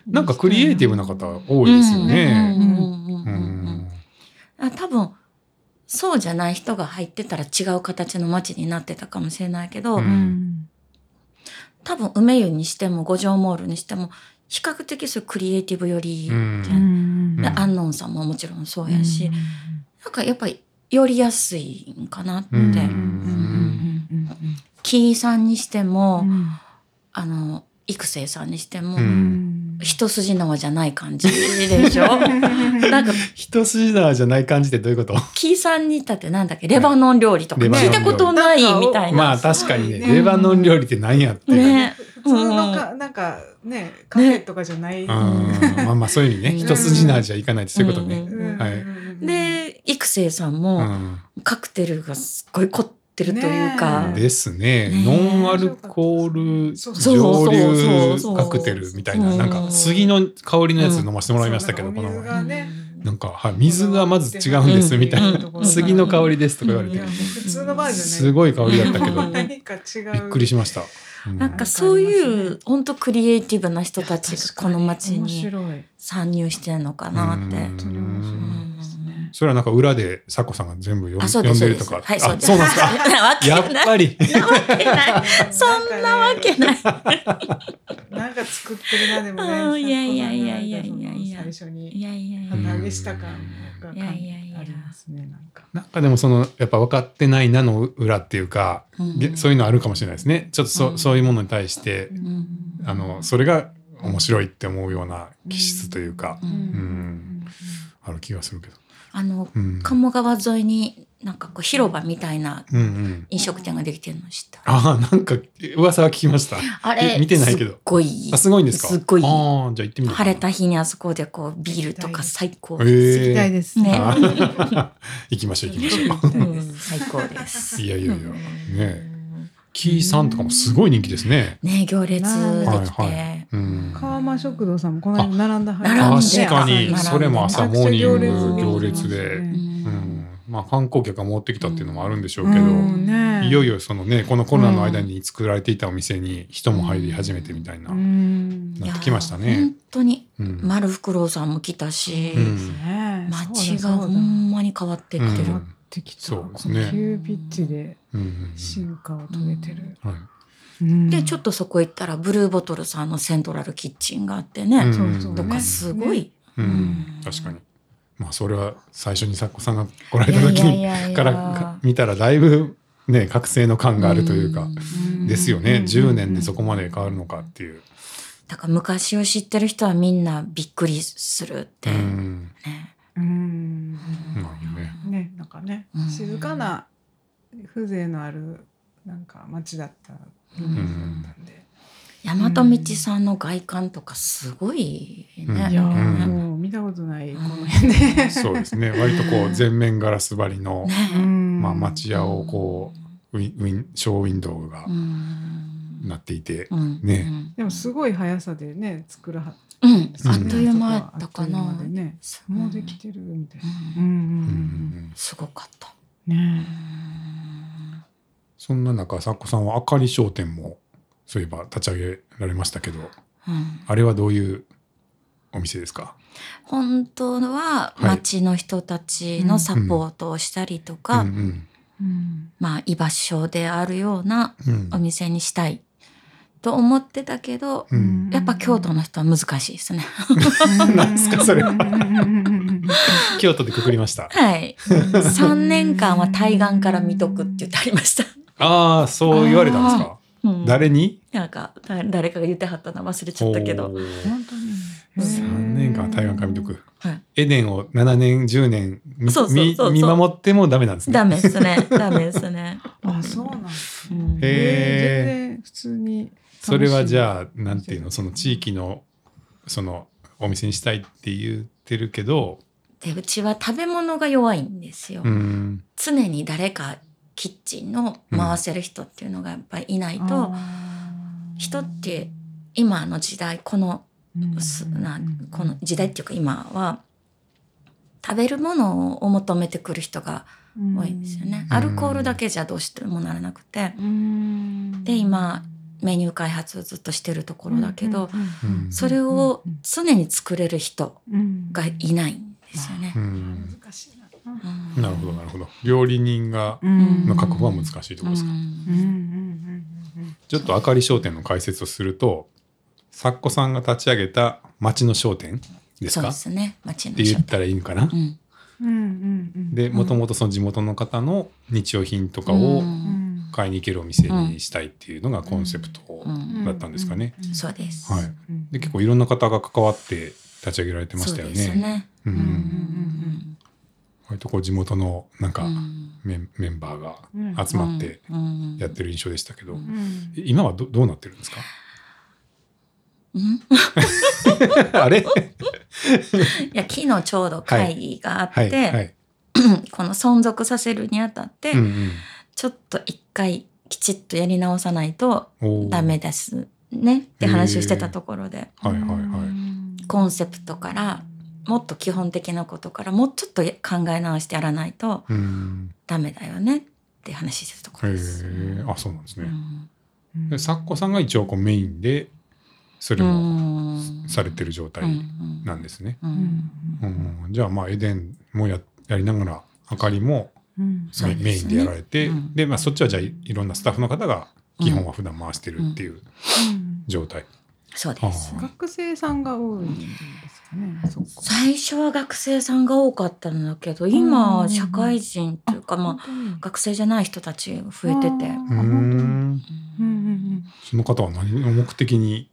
なんかクリエイティブな方多いですよね。うん。あ多分そうじゃない人が入ってたら違う形の街になってたかもしれないけど、ううん。ん多分梅湯にしても五条モールにしても比較的そういうクリエイティブより、うん。うん。でうん安納さんももちろんそうやし、なんかやっぱり寄りやすいんかなって、うん。キーさんにしても、うん。あの育成さんにしても、うん。一筋縄じゃない感じでしょ？なんか一筋縄じゃない感じってどういうこと？キーさんにいたってなんだっけ？レバノン料理とか。聞いたことないみたいな。まあ確かにね。ねレバノン料理って何やって。ね。普通のかなんかねカフェとかじゃない。うんまあまあそういう意味ね。うん。一筋縄じゃいかないってそういうことね。うんうんはい。で、育成さんうもん。カクテルがすっごい凝ってるというか、ねですねねノンアルコール蒸留カクテルみたいなうんなんか杉の香りのやつ飲ませてもらいましたけどこの前なんかはい水がまず違うんですみたいなうん杉の香りですとか言われてすごい香りだったけど。びっくりしました。うんなんかそういう本当クリエイティブな人たちがこの街面に。参入してんのかなって。それはなんか裏でサコさんが全部読あ、そうんです。読んでるとか。はい、そうです。あそうなんですか？や。っぱり。なわけない。そんなわけない。なんか作ってるなでもね。うんいやいやいやいやいやいや最初いにやいやいや。旗揚げした感がいやいやいやありますね。なんか。なんかでもそのやっぱ分かってないなの裏っていうか、うんげそういうのあるかもしれないですね。ちょっとそ,、ううんそういうものに対して、うんあのそれが面白いって思うような気質というか、うんんある気がするけど。あの、うん。鴨川沿いになんかこう広場みたいなうんうん。飲食店ができてるの知った。ああなんか噂は聞きました。あれえ見てないけどすっごいあすごいんですか？すっごいああじゃあ行ってみ。晴れた日にあそこでこうビールとか最高行きたいですね 行きましょう行きましょう。うん最高です。いやいやいやねえキーさんとかもすごい人気ですね。ね行列できて、はい。はいうん。川間食堂さんもこの間並んだ。は並んで確かに。朝それも朝モーニング行列で、ううん。ん、まあ観光客が持ってきたっていうのもあるんでしょうけど、うん。ねいよいよそのねこのコロナの間に作られていたお店に人も入り始めてみたいな、うん。なってきましたね。本当にうん。丸フクロウさんも来たし、うん。ね。街がほんまに変わってってる。てきた。そうですね。急ピッチでうんうん進化を遂げてる。はい。でちょっとそこ行ったらブルーボトルさんのセントラルキッチンがあってね、うんとかすごい、うん。うん。確かに。まあそれは最初に作家さんが来られた時にいやいやいや。からか見たらだいぶね覚醒の感があるというか、ん。ですよね、うん。10年でそこまで変わるのかっていう。だから昔を知ってる人はみんなびっくりするって、うん。ね。うんなんかねうん。静かな風情のあるなんか街だったイメージだったんで。大和道さんの外観とかすごいね。うん。いやもう見たことないこの辺で。そうですね。割とこう全面ガラス張りの、ね。まあ、町屋をこうウィンウィンショーウィンドウがうんなっていて、うんね。でもすごい速さでね作らはっうん、うん。たあっという間やったかな。ねうんもうできてるみたいな。うん。うんうんうんすごかった。うん。ねそんな中作家さんはあかり商店もそういえば立ち上げられましたけどうん。あれはどういうお店ですか、本当ははい。町の人たちのサポートをしたりとか、まあ居場所であるようなうん。お店にしたいと思ってたけど、うんやっぱ京都の人は難しいですね。なんすかそれは 京都でくくりましたはい。3年間は対岸から見とくって言ってありました。ああそう言われたんですかうん誰に？なんかだ誰かが言ってはったの忘れちゃったけど。本当に。3年間対岸から見とくはい、エデンを7年10年見そうそうそうそう見見守ってもダメなんですねダメですね。ダメですね。あ、そうなんですね。うんへえ全然普通に。それはじあ。ゃあなんていうの？その地域のそのお店にしたいって言ってるけどでうちは食べ物が弱いんですよ。うん常に誰かキッチンの回せる人っていうのがやっぱりいないと、人って今の時代このすなこの時代っていうか今は食べるものを求めてくる人が多いんですよね。うんアルコールだけじゃどうしてもならなくて。うんで今メニュー開発をずっとしてるところだけど、うんそれを常に作れる人ががいないんですよね。う。ん。難しいな。るほどなるほど。料理人がうんの確保は難しいところですか、ちょっとあかり商店の解説をすると作家さんが立ち上げた町の商店ですそうかですね。町のって言ったらいいのかな、うん。うんうんうん。でもともとその地元の方の日用品とかうをん買いに行けるお店にしたいっていうのがコンセプトうん。だったんですかね。そうです。はい。で結構いろんな方が関わって立ち上げられてましたよそうですね。ね。ううんん。割とこう地元のなんかうん。メンメンバーがうん。集まってうん。やってる印象でしたけど、今はどどうなってるんですか？うん？あれ？いや昨日ちょうど会議があって、はいはい。この存続させるにあたって、うんうんちょっと一回きちっとやり直さないとダメですねって話をしてたところで、はいはいはい。コンセプトからもっと基本的なことからもうちょっと考え直してやらないとうん。ダメだよねって話してたとこへろです。え。あそうなんですね。で作家さんが一応こうメインでそれもうんされてる状態なんですね。ううんんうんじゃあまあエデンもややりながらあかりもメインでやられて、うん。で、まあ、そっちはじゃあいいろんなスタッフの方が基本は普段回してるっていううん。状態。そうです。あ。学生さんが多いんですかね。最初は学生さんが多かったんだけど、今は社会人っていうか、まあ、学生じゃない人たちが増えてて。その方は何を目的に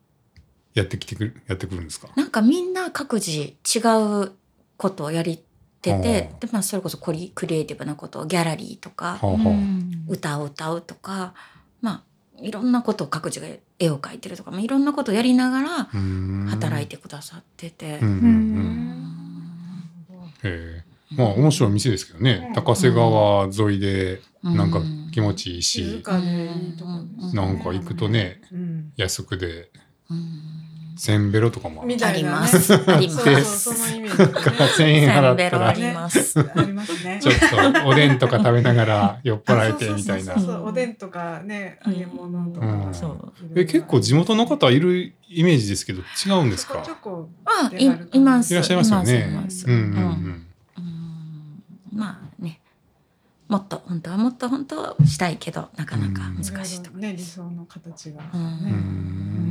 やってきてくるやってくるんですか？なんかみんな各自違うことをやりてて、でまあ、それこそクリクリエイティブなことギャラリーとか、歌を歌うとかまあいろんなことを各自が絵を描いてるとか、まあ、いろんなことをやりながら働いてくださってて。まあ面白い店ですけどね。高瀬川沿いでなんか気持ちいいし、なんか行くとねうん。安くで。うんせんべろとかもある。みたいな。ねあります。あります。そうそうそのイメージでね1000円払ったら。ありますねありますね。ちょっとおでんとか食べながら酔っ払えてみたいな。そうそうそうそうおでんとかね揚げ物とか、うん。そう。え結構地元の方いるイメージですけど違うんですか？ちょこあいいますいらっしゃいますよね。いますいます。うんうんうんうん。まあね。もっと本当はもっと本当はしたいけどなかなか難しいところね。理想の形がね。うんううんん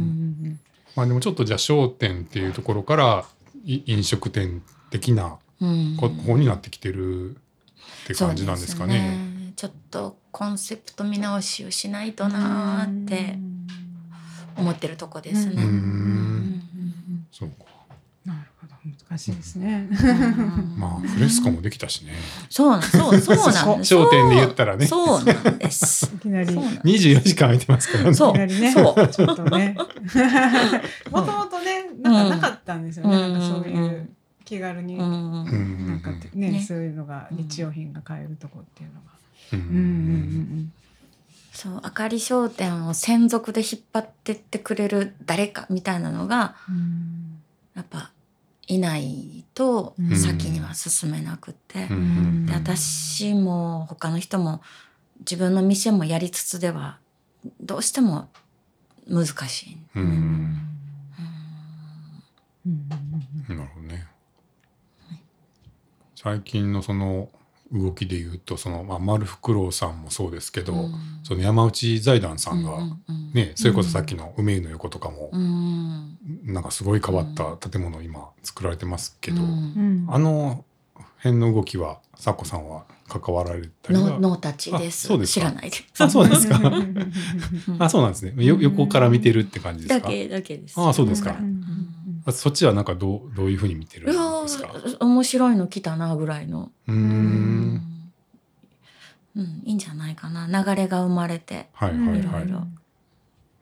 まあでもちょっとじゃあ商店っていうところからい飲食店的な方になってきてるって感じなんですかね。ね。ちょっとコンセプト見直しをしないとなーって思ってるとこですね。うそうか。なるほど。難しいですね。まあフレスコもできたしね。そうなんそうそうなんです。商店で言ったらね。そうなんです。いきなり。そうなん24時間空いてますからね。そういきなりね。そう。ちょっとね。もともとねなんかなかったんですよね、うん。なんかそういう気軽に、なんかねねそういうのが日用品が買えるとこっていうのが。ううんうんんそうあかり商店を専属で引っ張ってってくれる誰かみたいなのがうんやっぱいないとうん。先には進めなくて、うん。うんで私も他の人も自分の店もやりつつではどうしても難しい。ん。なるほどね。最近のその動きで言うとその、まあ、丸フクロウさんもそうですけど、うん。その山内財団さんが、うんうんうんねそれこそさっきの梅湯の横とかも、うんなんかすごい変わった建物を今作られてますけど、うん。うん。あの辺の動きはさこさんは関わられたりは？の脳たちです。あそうですか。知らないであそうですか。うん。あそうなんですね。よ横から見てるって感じですか？だけだけです。あそうですか。あそっちはなんかどうどういうふうに見てるんいでやすか？ー面白いの来たなぐらいの。うん。うん。いいんじゃないかな。流れが生まれて。はいはいうんはい。いろいろ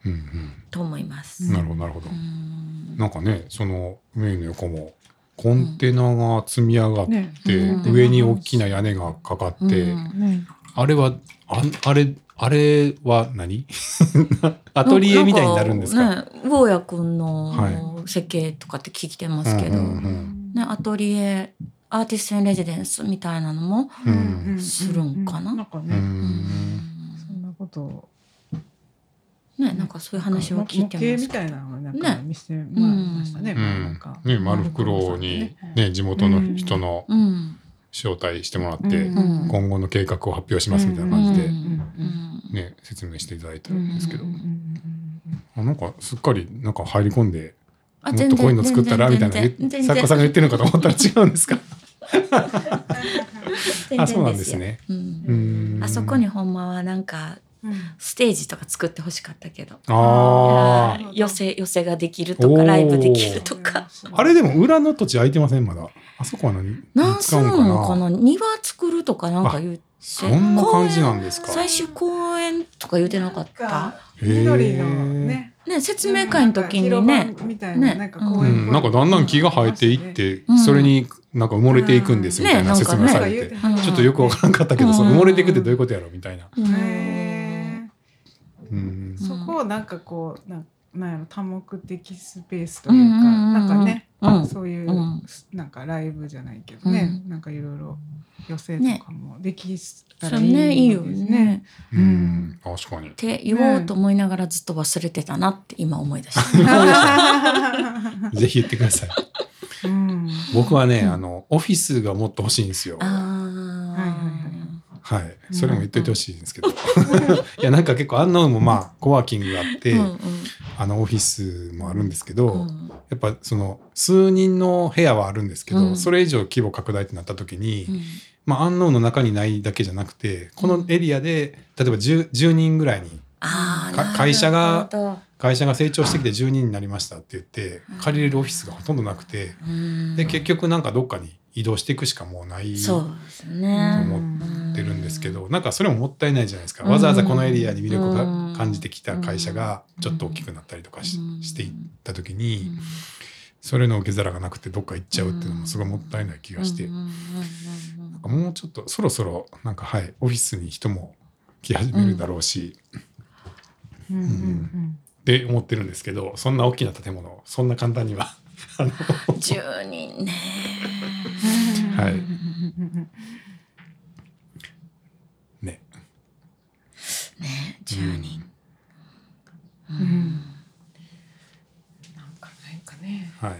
うんうんと思います。うんなるほどなるほど。うん。なんかねその梅の横もコンテナが積み上がって、ね。うん上に大きな屋根がかかって、うん。ねあれはああれあれは何？アトリエみたいになるんですか？ね坊やくんはの設計とかって聞いてますけど、うんうんうん。ね、アトリエアーティスト・イン・レジデンスみたいなのも、うんするんかな？うなんかね、ん。そんなことをねなんかそういう話を聞いて模型みますたいなのをなんね。か見せてもらいましたね。うなんんか。ね丸袋にね。地元の人のうん。招待してもらって、うん。今後の計画を発表しますみたいな感じで、ね、説明していただいたんですけど、あなんかすっかりなんか入り込んであもっとこういうの作ったらみたいな作家さんが言ってるのかと思ったら違うんですか。あそうなんですね。あそこにほんまはなんかうんステージとか作ってほしかったけど。あー。寄せ寄せができるとかライブできるとか。ああれでも裏の土地空いてませんまだ。あそこは何なんする使うんのかな？庭作るとかなんか言うそんな感じなんですか？最終公演とか言うてなかった？緑のね。ね説明会の時にね。ね。なんかう公園ん、なんかだんだん木が生えていって、うん。それになんか埋もれていくんですみたいなね説明されて、うんちょっとよくわからんかったけど、うん。その埋もれていくってどういうことやろみたいな。うんをなんかこうなんなんやろ多目的スペースというか、うんうんうんうんなんかね、うんそういう、うんなんかライブじゃないけどね、なんかいろいろ寄せとかもできたらいいねいいよですね。ねううんん、確かにっ。て言おうと思いながらずっと忘れてたなって今思い出した。ぜひ言ってください。うん僕はね、うんあの、オフィスがもっと欲しいんですよ。あはい、それも言っといてほしいんですけど、いやなんか結構アンノウンもまあコワーキングがあって、うんうん。あのオフィスもあるんですけど、うん。やっぱその数人の部屋はあるんですけど、うん。それ以上規模拡大ってなった時に、うん。まあアンノウンの中にないだけじゃなくてこのエリアで例えば 10, 10人ぐらいに会社が会社が成長してきて10人になりましたって言って借りれるオフィスがほとんどなくて、うん。で結局なんかどっかに移動していくしかもうないとそうですね。思ってるんですけど、なんかそれももったいないじゃないですか、うんわざわざこのエリアに魅力がうん。感じてきた会社がちょっと大きくなったりとかし,、うん。ていった時に、うん。それの受け皿がなくてどっか行っちゃうっていうのもすごいもったいない気がして、なんかもうちょっとそろそろなんかはいオフィスに人も来始めるだろうし、うんうんうんって思ってるんですけどそんな大きな建物そんな簡単にはあの。うん10人ね。はいうんうんうんねね10人。うんうんなんかないかね。はい。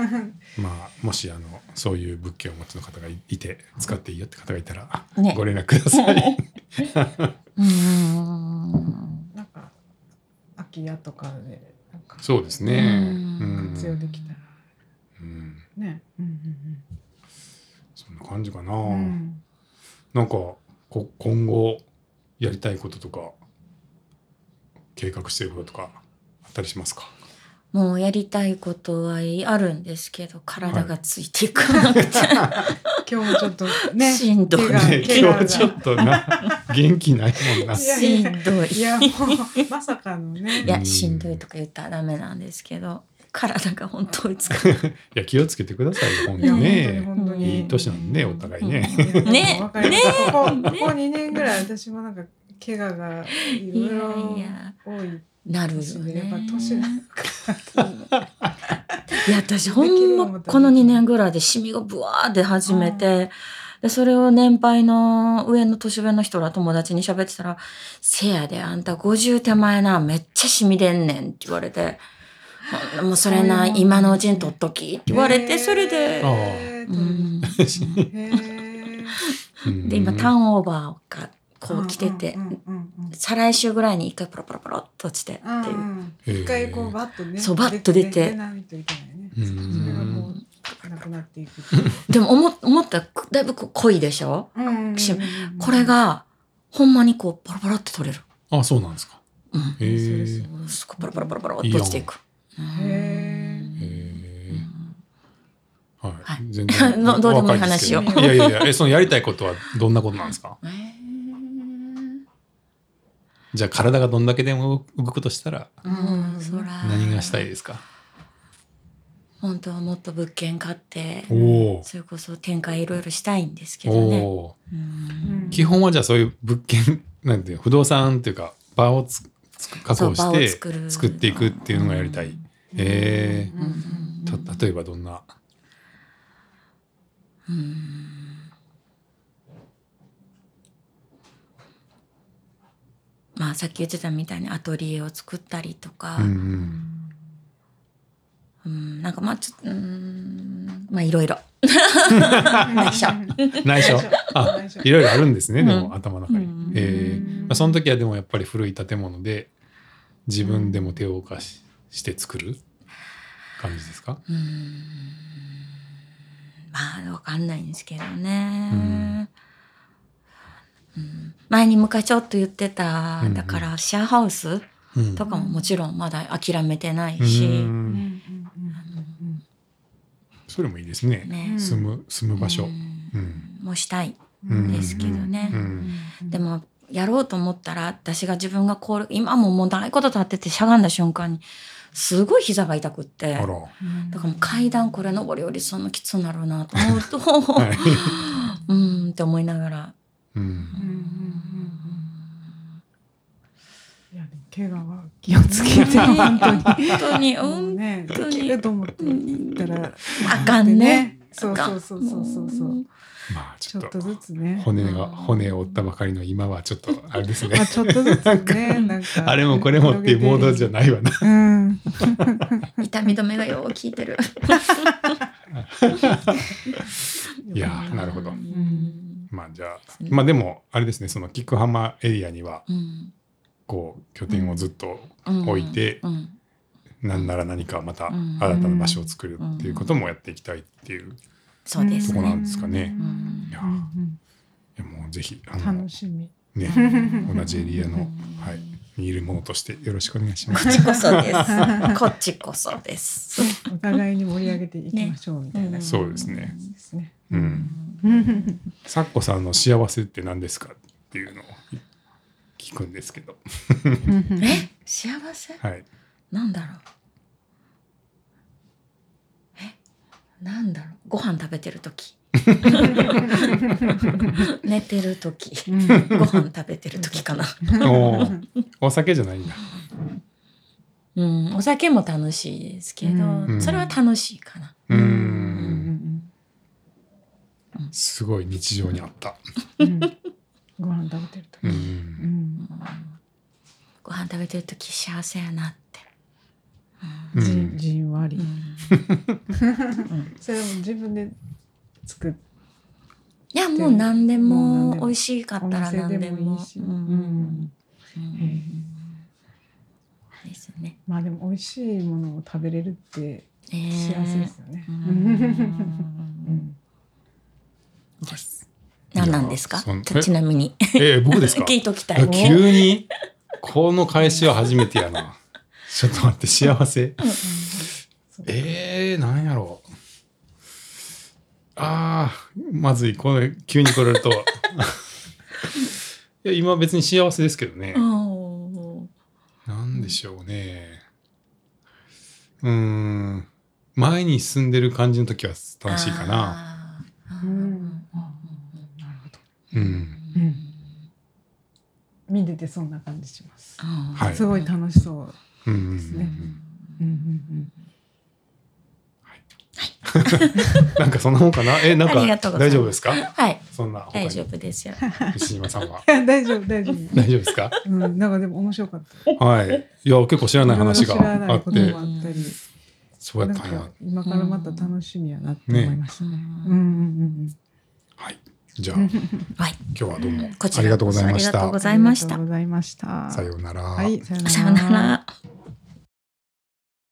まあもしあのそういう物件をお持ちの方がいいて使っていいよって方がいたら、ねご連絡ください。うんなんか空き家とかでなんかそうですね。ううんん。活用できたらうんね。うんそんな感じかな。うんなんかこ今後やりたいこととか計画していることとかあったりしますか？もうやりたいことはあるんですけど体がついていかなくて、今日もちょっとね。しんどいね今日ちょっとな元気ないもんな。しんどい。いやもうまさかのね。いやうんしんどいとか言ったらダメなんですけど体が本当追いつかない。いや気をつけてくださいよ本当ね。いい年なんでお互いね。ね。わかりますここここ2年ぐらい私もなんか怪我がいろいろ多いなるよね。やっぱ年がいや私ほんまこの2年ぐらいでシミがブワーって始めて、でそれを年配の上の年上の人ら友達に喋ってたら「せやであんた50手前なめっちゃシミ出んねん」って言われて「ほんもうそれなうん今のうちに取っとき」って言われてそれで。うん。で今ターンオーバーがこう来てて再来週ぐらいに一回ポロポロポロっと落ちてっていう。うんうんへー。一回こうバッとねそうバッと出て。でも思思ったらだいぶこう濃いでしょ？うんうんうんしこれがほんまにこうポロポロって取れる。あそうなんですか。うん。へえ。すごいポロポロポロポロって落ちていく。へへえ。はい、はい全然の どうでもいい話を若いやいやいや、え、そのやりたいことはどんなことなんですか？えーじゃあ体がどんだけでも動くとしたらうん、そら何がしたいですか？本当はもっと物件買って。それこそ展開いろいろしたいんですけおどね。おうんうん基本はじゃあそういう物件なんていう不動産っていうか場をつつ確保して作っていくっていうのがやりたい。えうんうんえた例えばどんな？まあさっき言ってたみたいにアトリエを作ったりとか、うんううん。ん。なんかまあちょっとうんまあいろいろ。内緒 内緒。あ、いろいろあるんですね。でも、うん頭の中に。うんええまあ、その時はでもやっぱり古い建物で自分でも手を動かしして作る感じですか？うんまあわかんないんですけどね。うん前に昔ちょっと言ってた、だからシェアハウスうんとかももちろんまだ諦めてないうんし、うんうんうんそれもいいですね。ね、住む住む場所。もしたい。ですけどね。うん。でもやろうと思ったら私が自分がこう今ももう長いこと立っててしゃがんだ瞬間にすごい膝が痛くって。あら。だからもう階段これ上り下りそんなきつくなるなと思うと、はい。うーん。って思いながら。うん。うんうんうんうんいやでも怪我は気をつけて本当に。本当に、もううん、ね、当にできると思って行ったら、あかんね。そうそうそうそうそうそう。まあちちょっとょっとずつね。骨が骨を折ったばかりの今はちょっとあれですねまあ。ちょっとずつね、なんか。あれもこれもっていうモードじゃないわな。うん。痛み止めがよう効いてる。いやーなるほどうんまあじゃあまあでもあれですねその菊浜エリアにはうんこう拠点をずっとうん置いてうんなんなら何かまたうん新たな場所を作るっていうこともやっていきたいっていうそうですそこなんね。ですかねうんいやうんいやもうぜひあうんの楽しみ。ね 同じエリアの、はい、にいるものとしてよろしくお願いしまこす。っちこそです。こっちこそです。お互いに盛り上げていきましょうみたいなねそうですね。ですね。うん。うんサッコさんの幸せって何ですかっていうのを聞くんですけど。え、幸せ？はい。なんだろう？え、なんだろう？ご飯食べてる時。寝てる時。うんご飯食べてる時かな。お酒じゃないんだ。うん、お酒も楽しいですけど、うんそれは楽しいかな。う。うんんすごい日常にあった。うんご飯食べてると。う。うんんご飯食べてる時幸せやなって。うんじんじんわりう。んそれも自分で作っいやもう何でもう何でもも美味しかおったら何でも。もいいし。ううんんうんですね。まあでも美味しいものを食べれるってえー幸せですよね。ううんんです。何なんですか？ちなみに。えー、僕ですか？聞いときたえい。急にこの返しは初めてやな。ちょっと待って、幸せ。えー、なんやろう。あー、まずい。これ、急に来られると。いや、今別に幸せですけどね。なんでしょうね。うーん。前に進んでる感じの時は楽しいかな。うん。うん。うん見ててそんな感じします。はいすごい楽しそう。うんうんすねうんうんなんかそんなもんかな？え、なんか大丈夫ですか？はい、そんな大丈夫ですよ。牛島さんは？うん。大丈夫大丈夫。大丈夫ですか？うん、なんかでも面白かった。はい。いや、結構知らない話があってそうやったんや。今からまた楽しみやなって思いましたね。うんうんはい。じゃあ、うん。はい、今日はどうもこちらありがとうございましたこそありがとうご。ざいました。さようなら。はい、さようなら。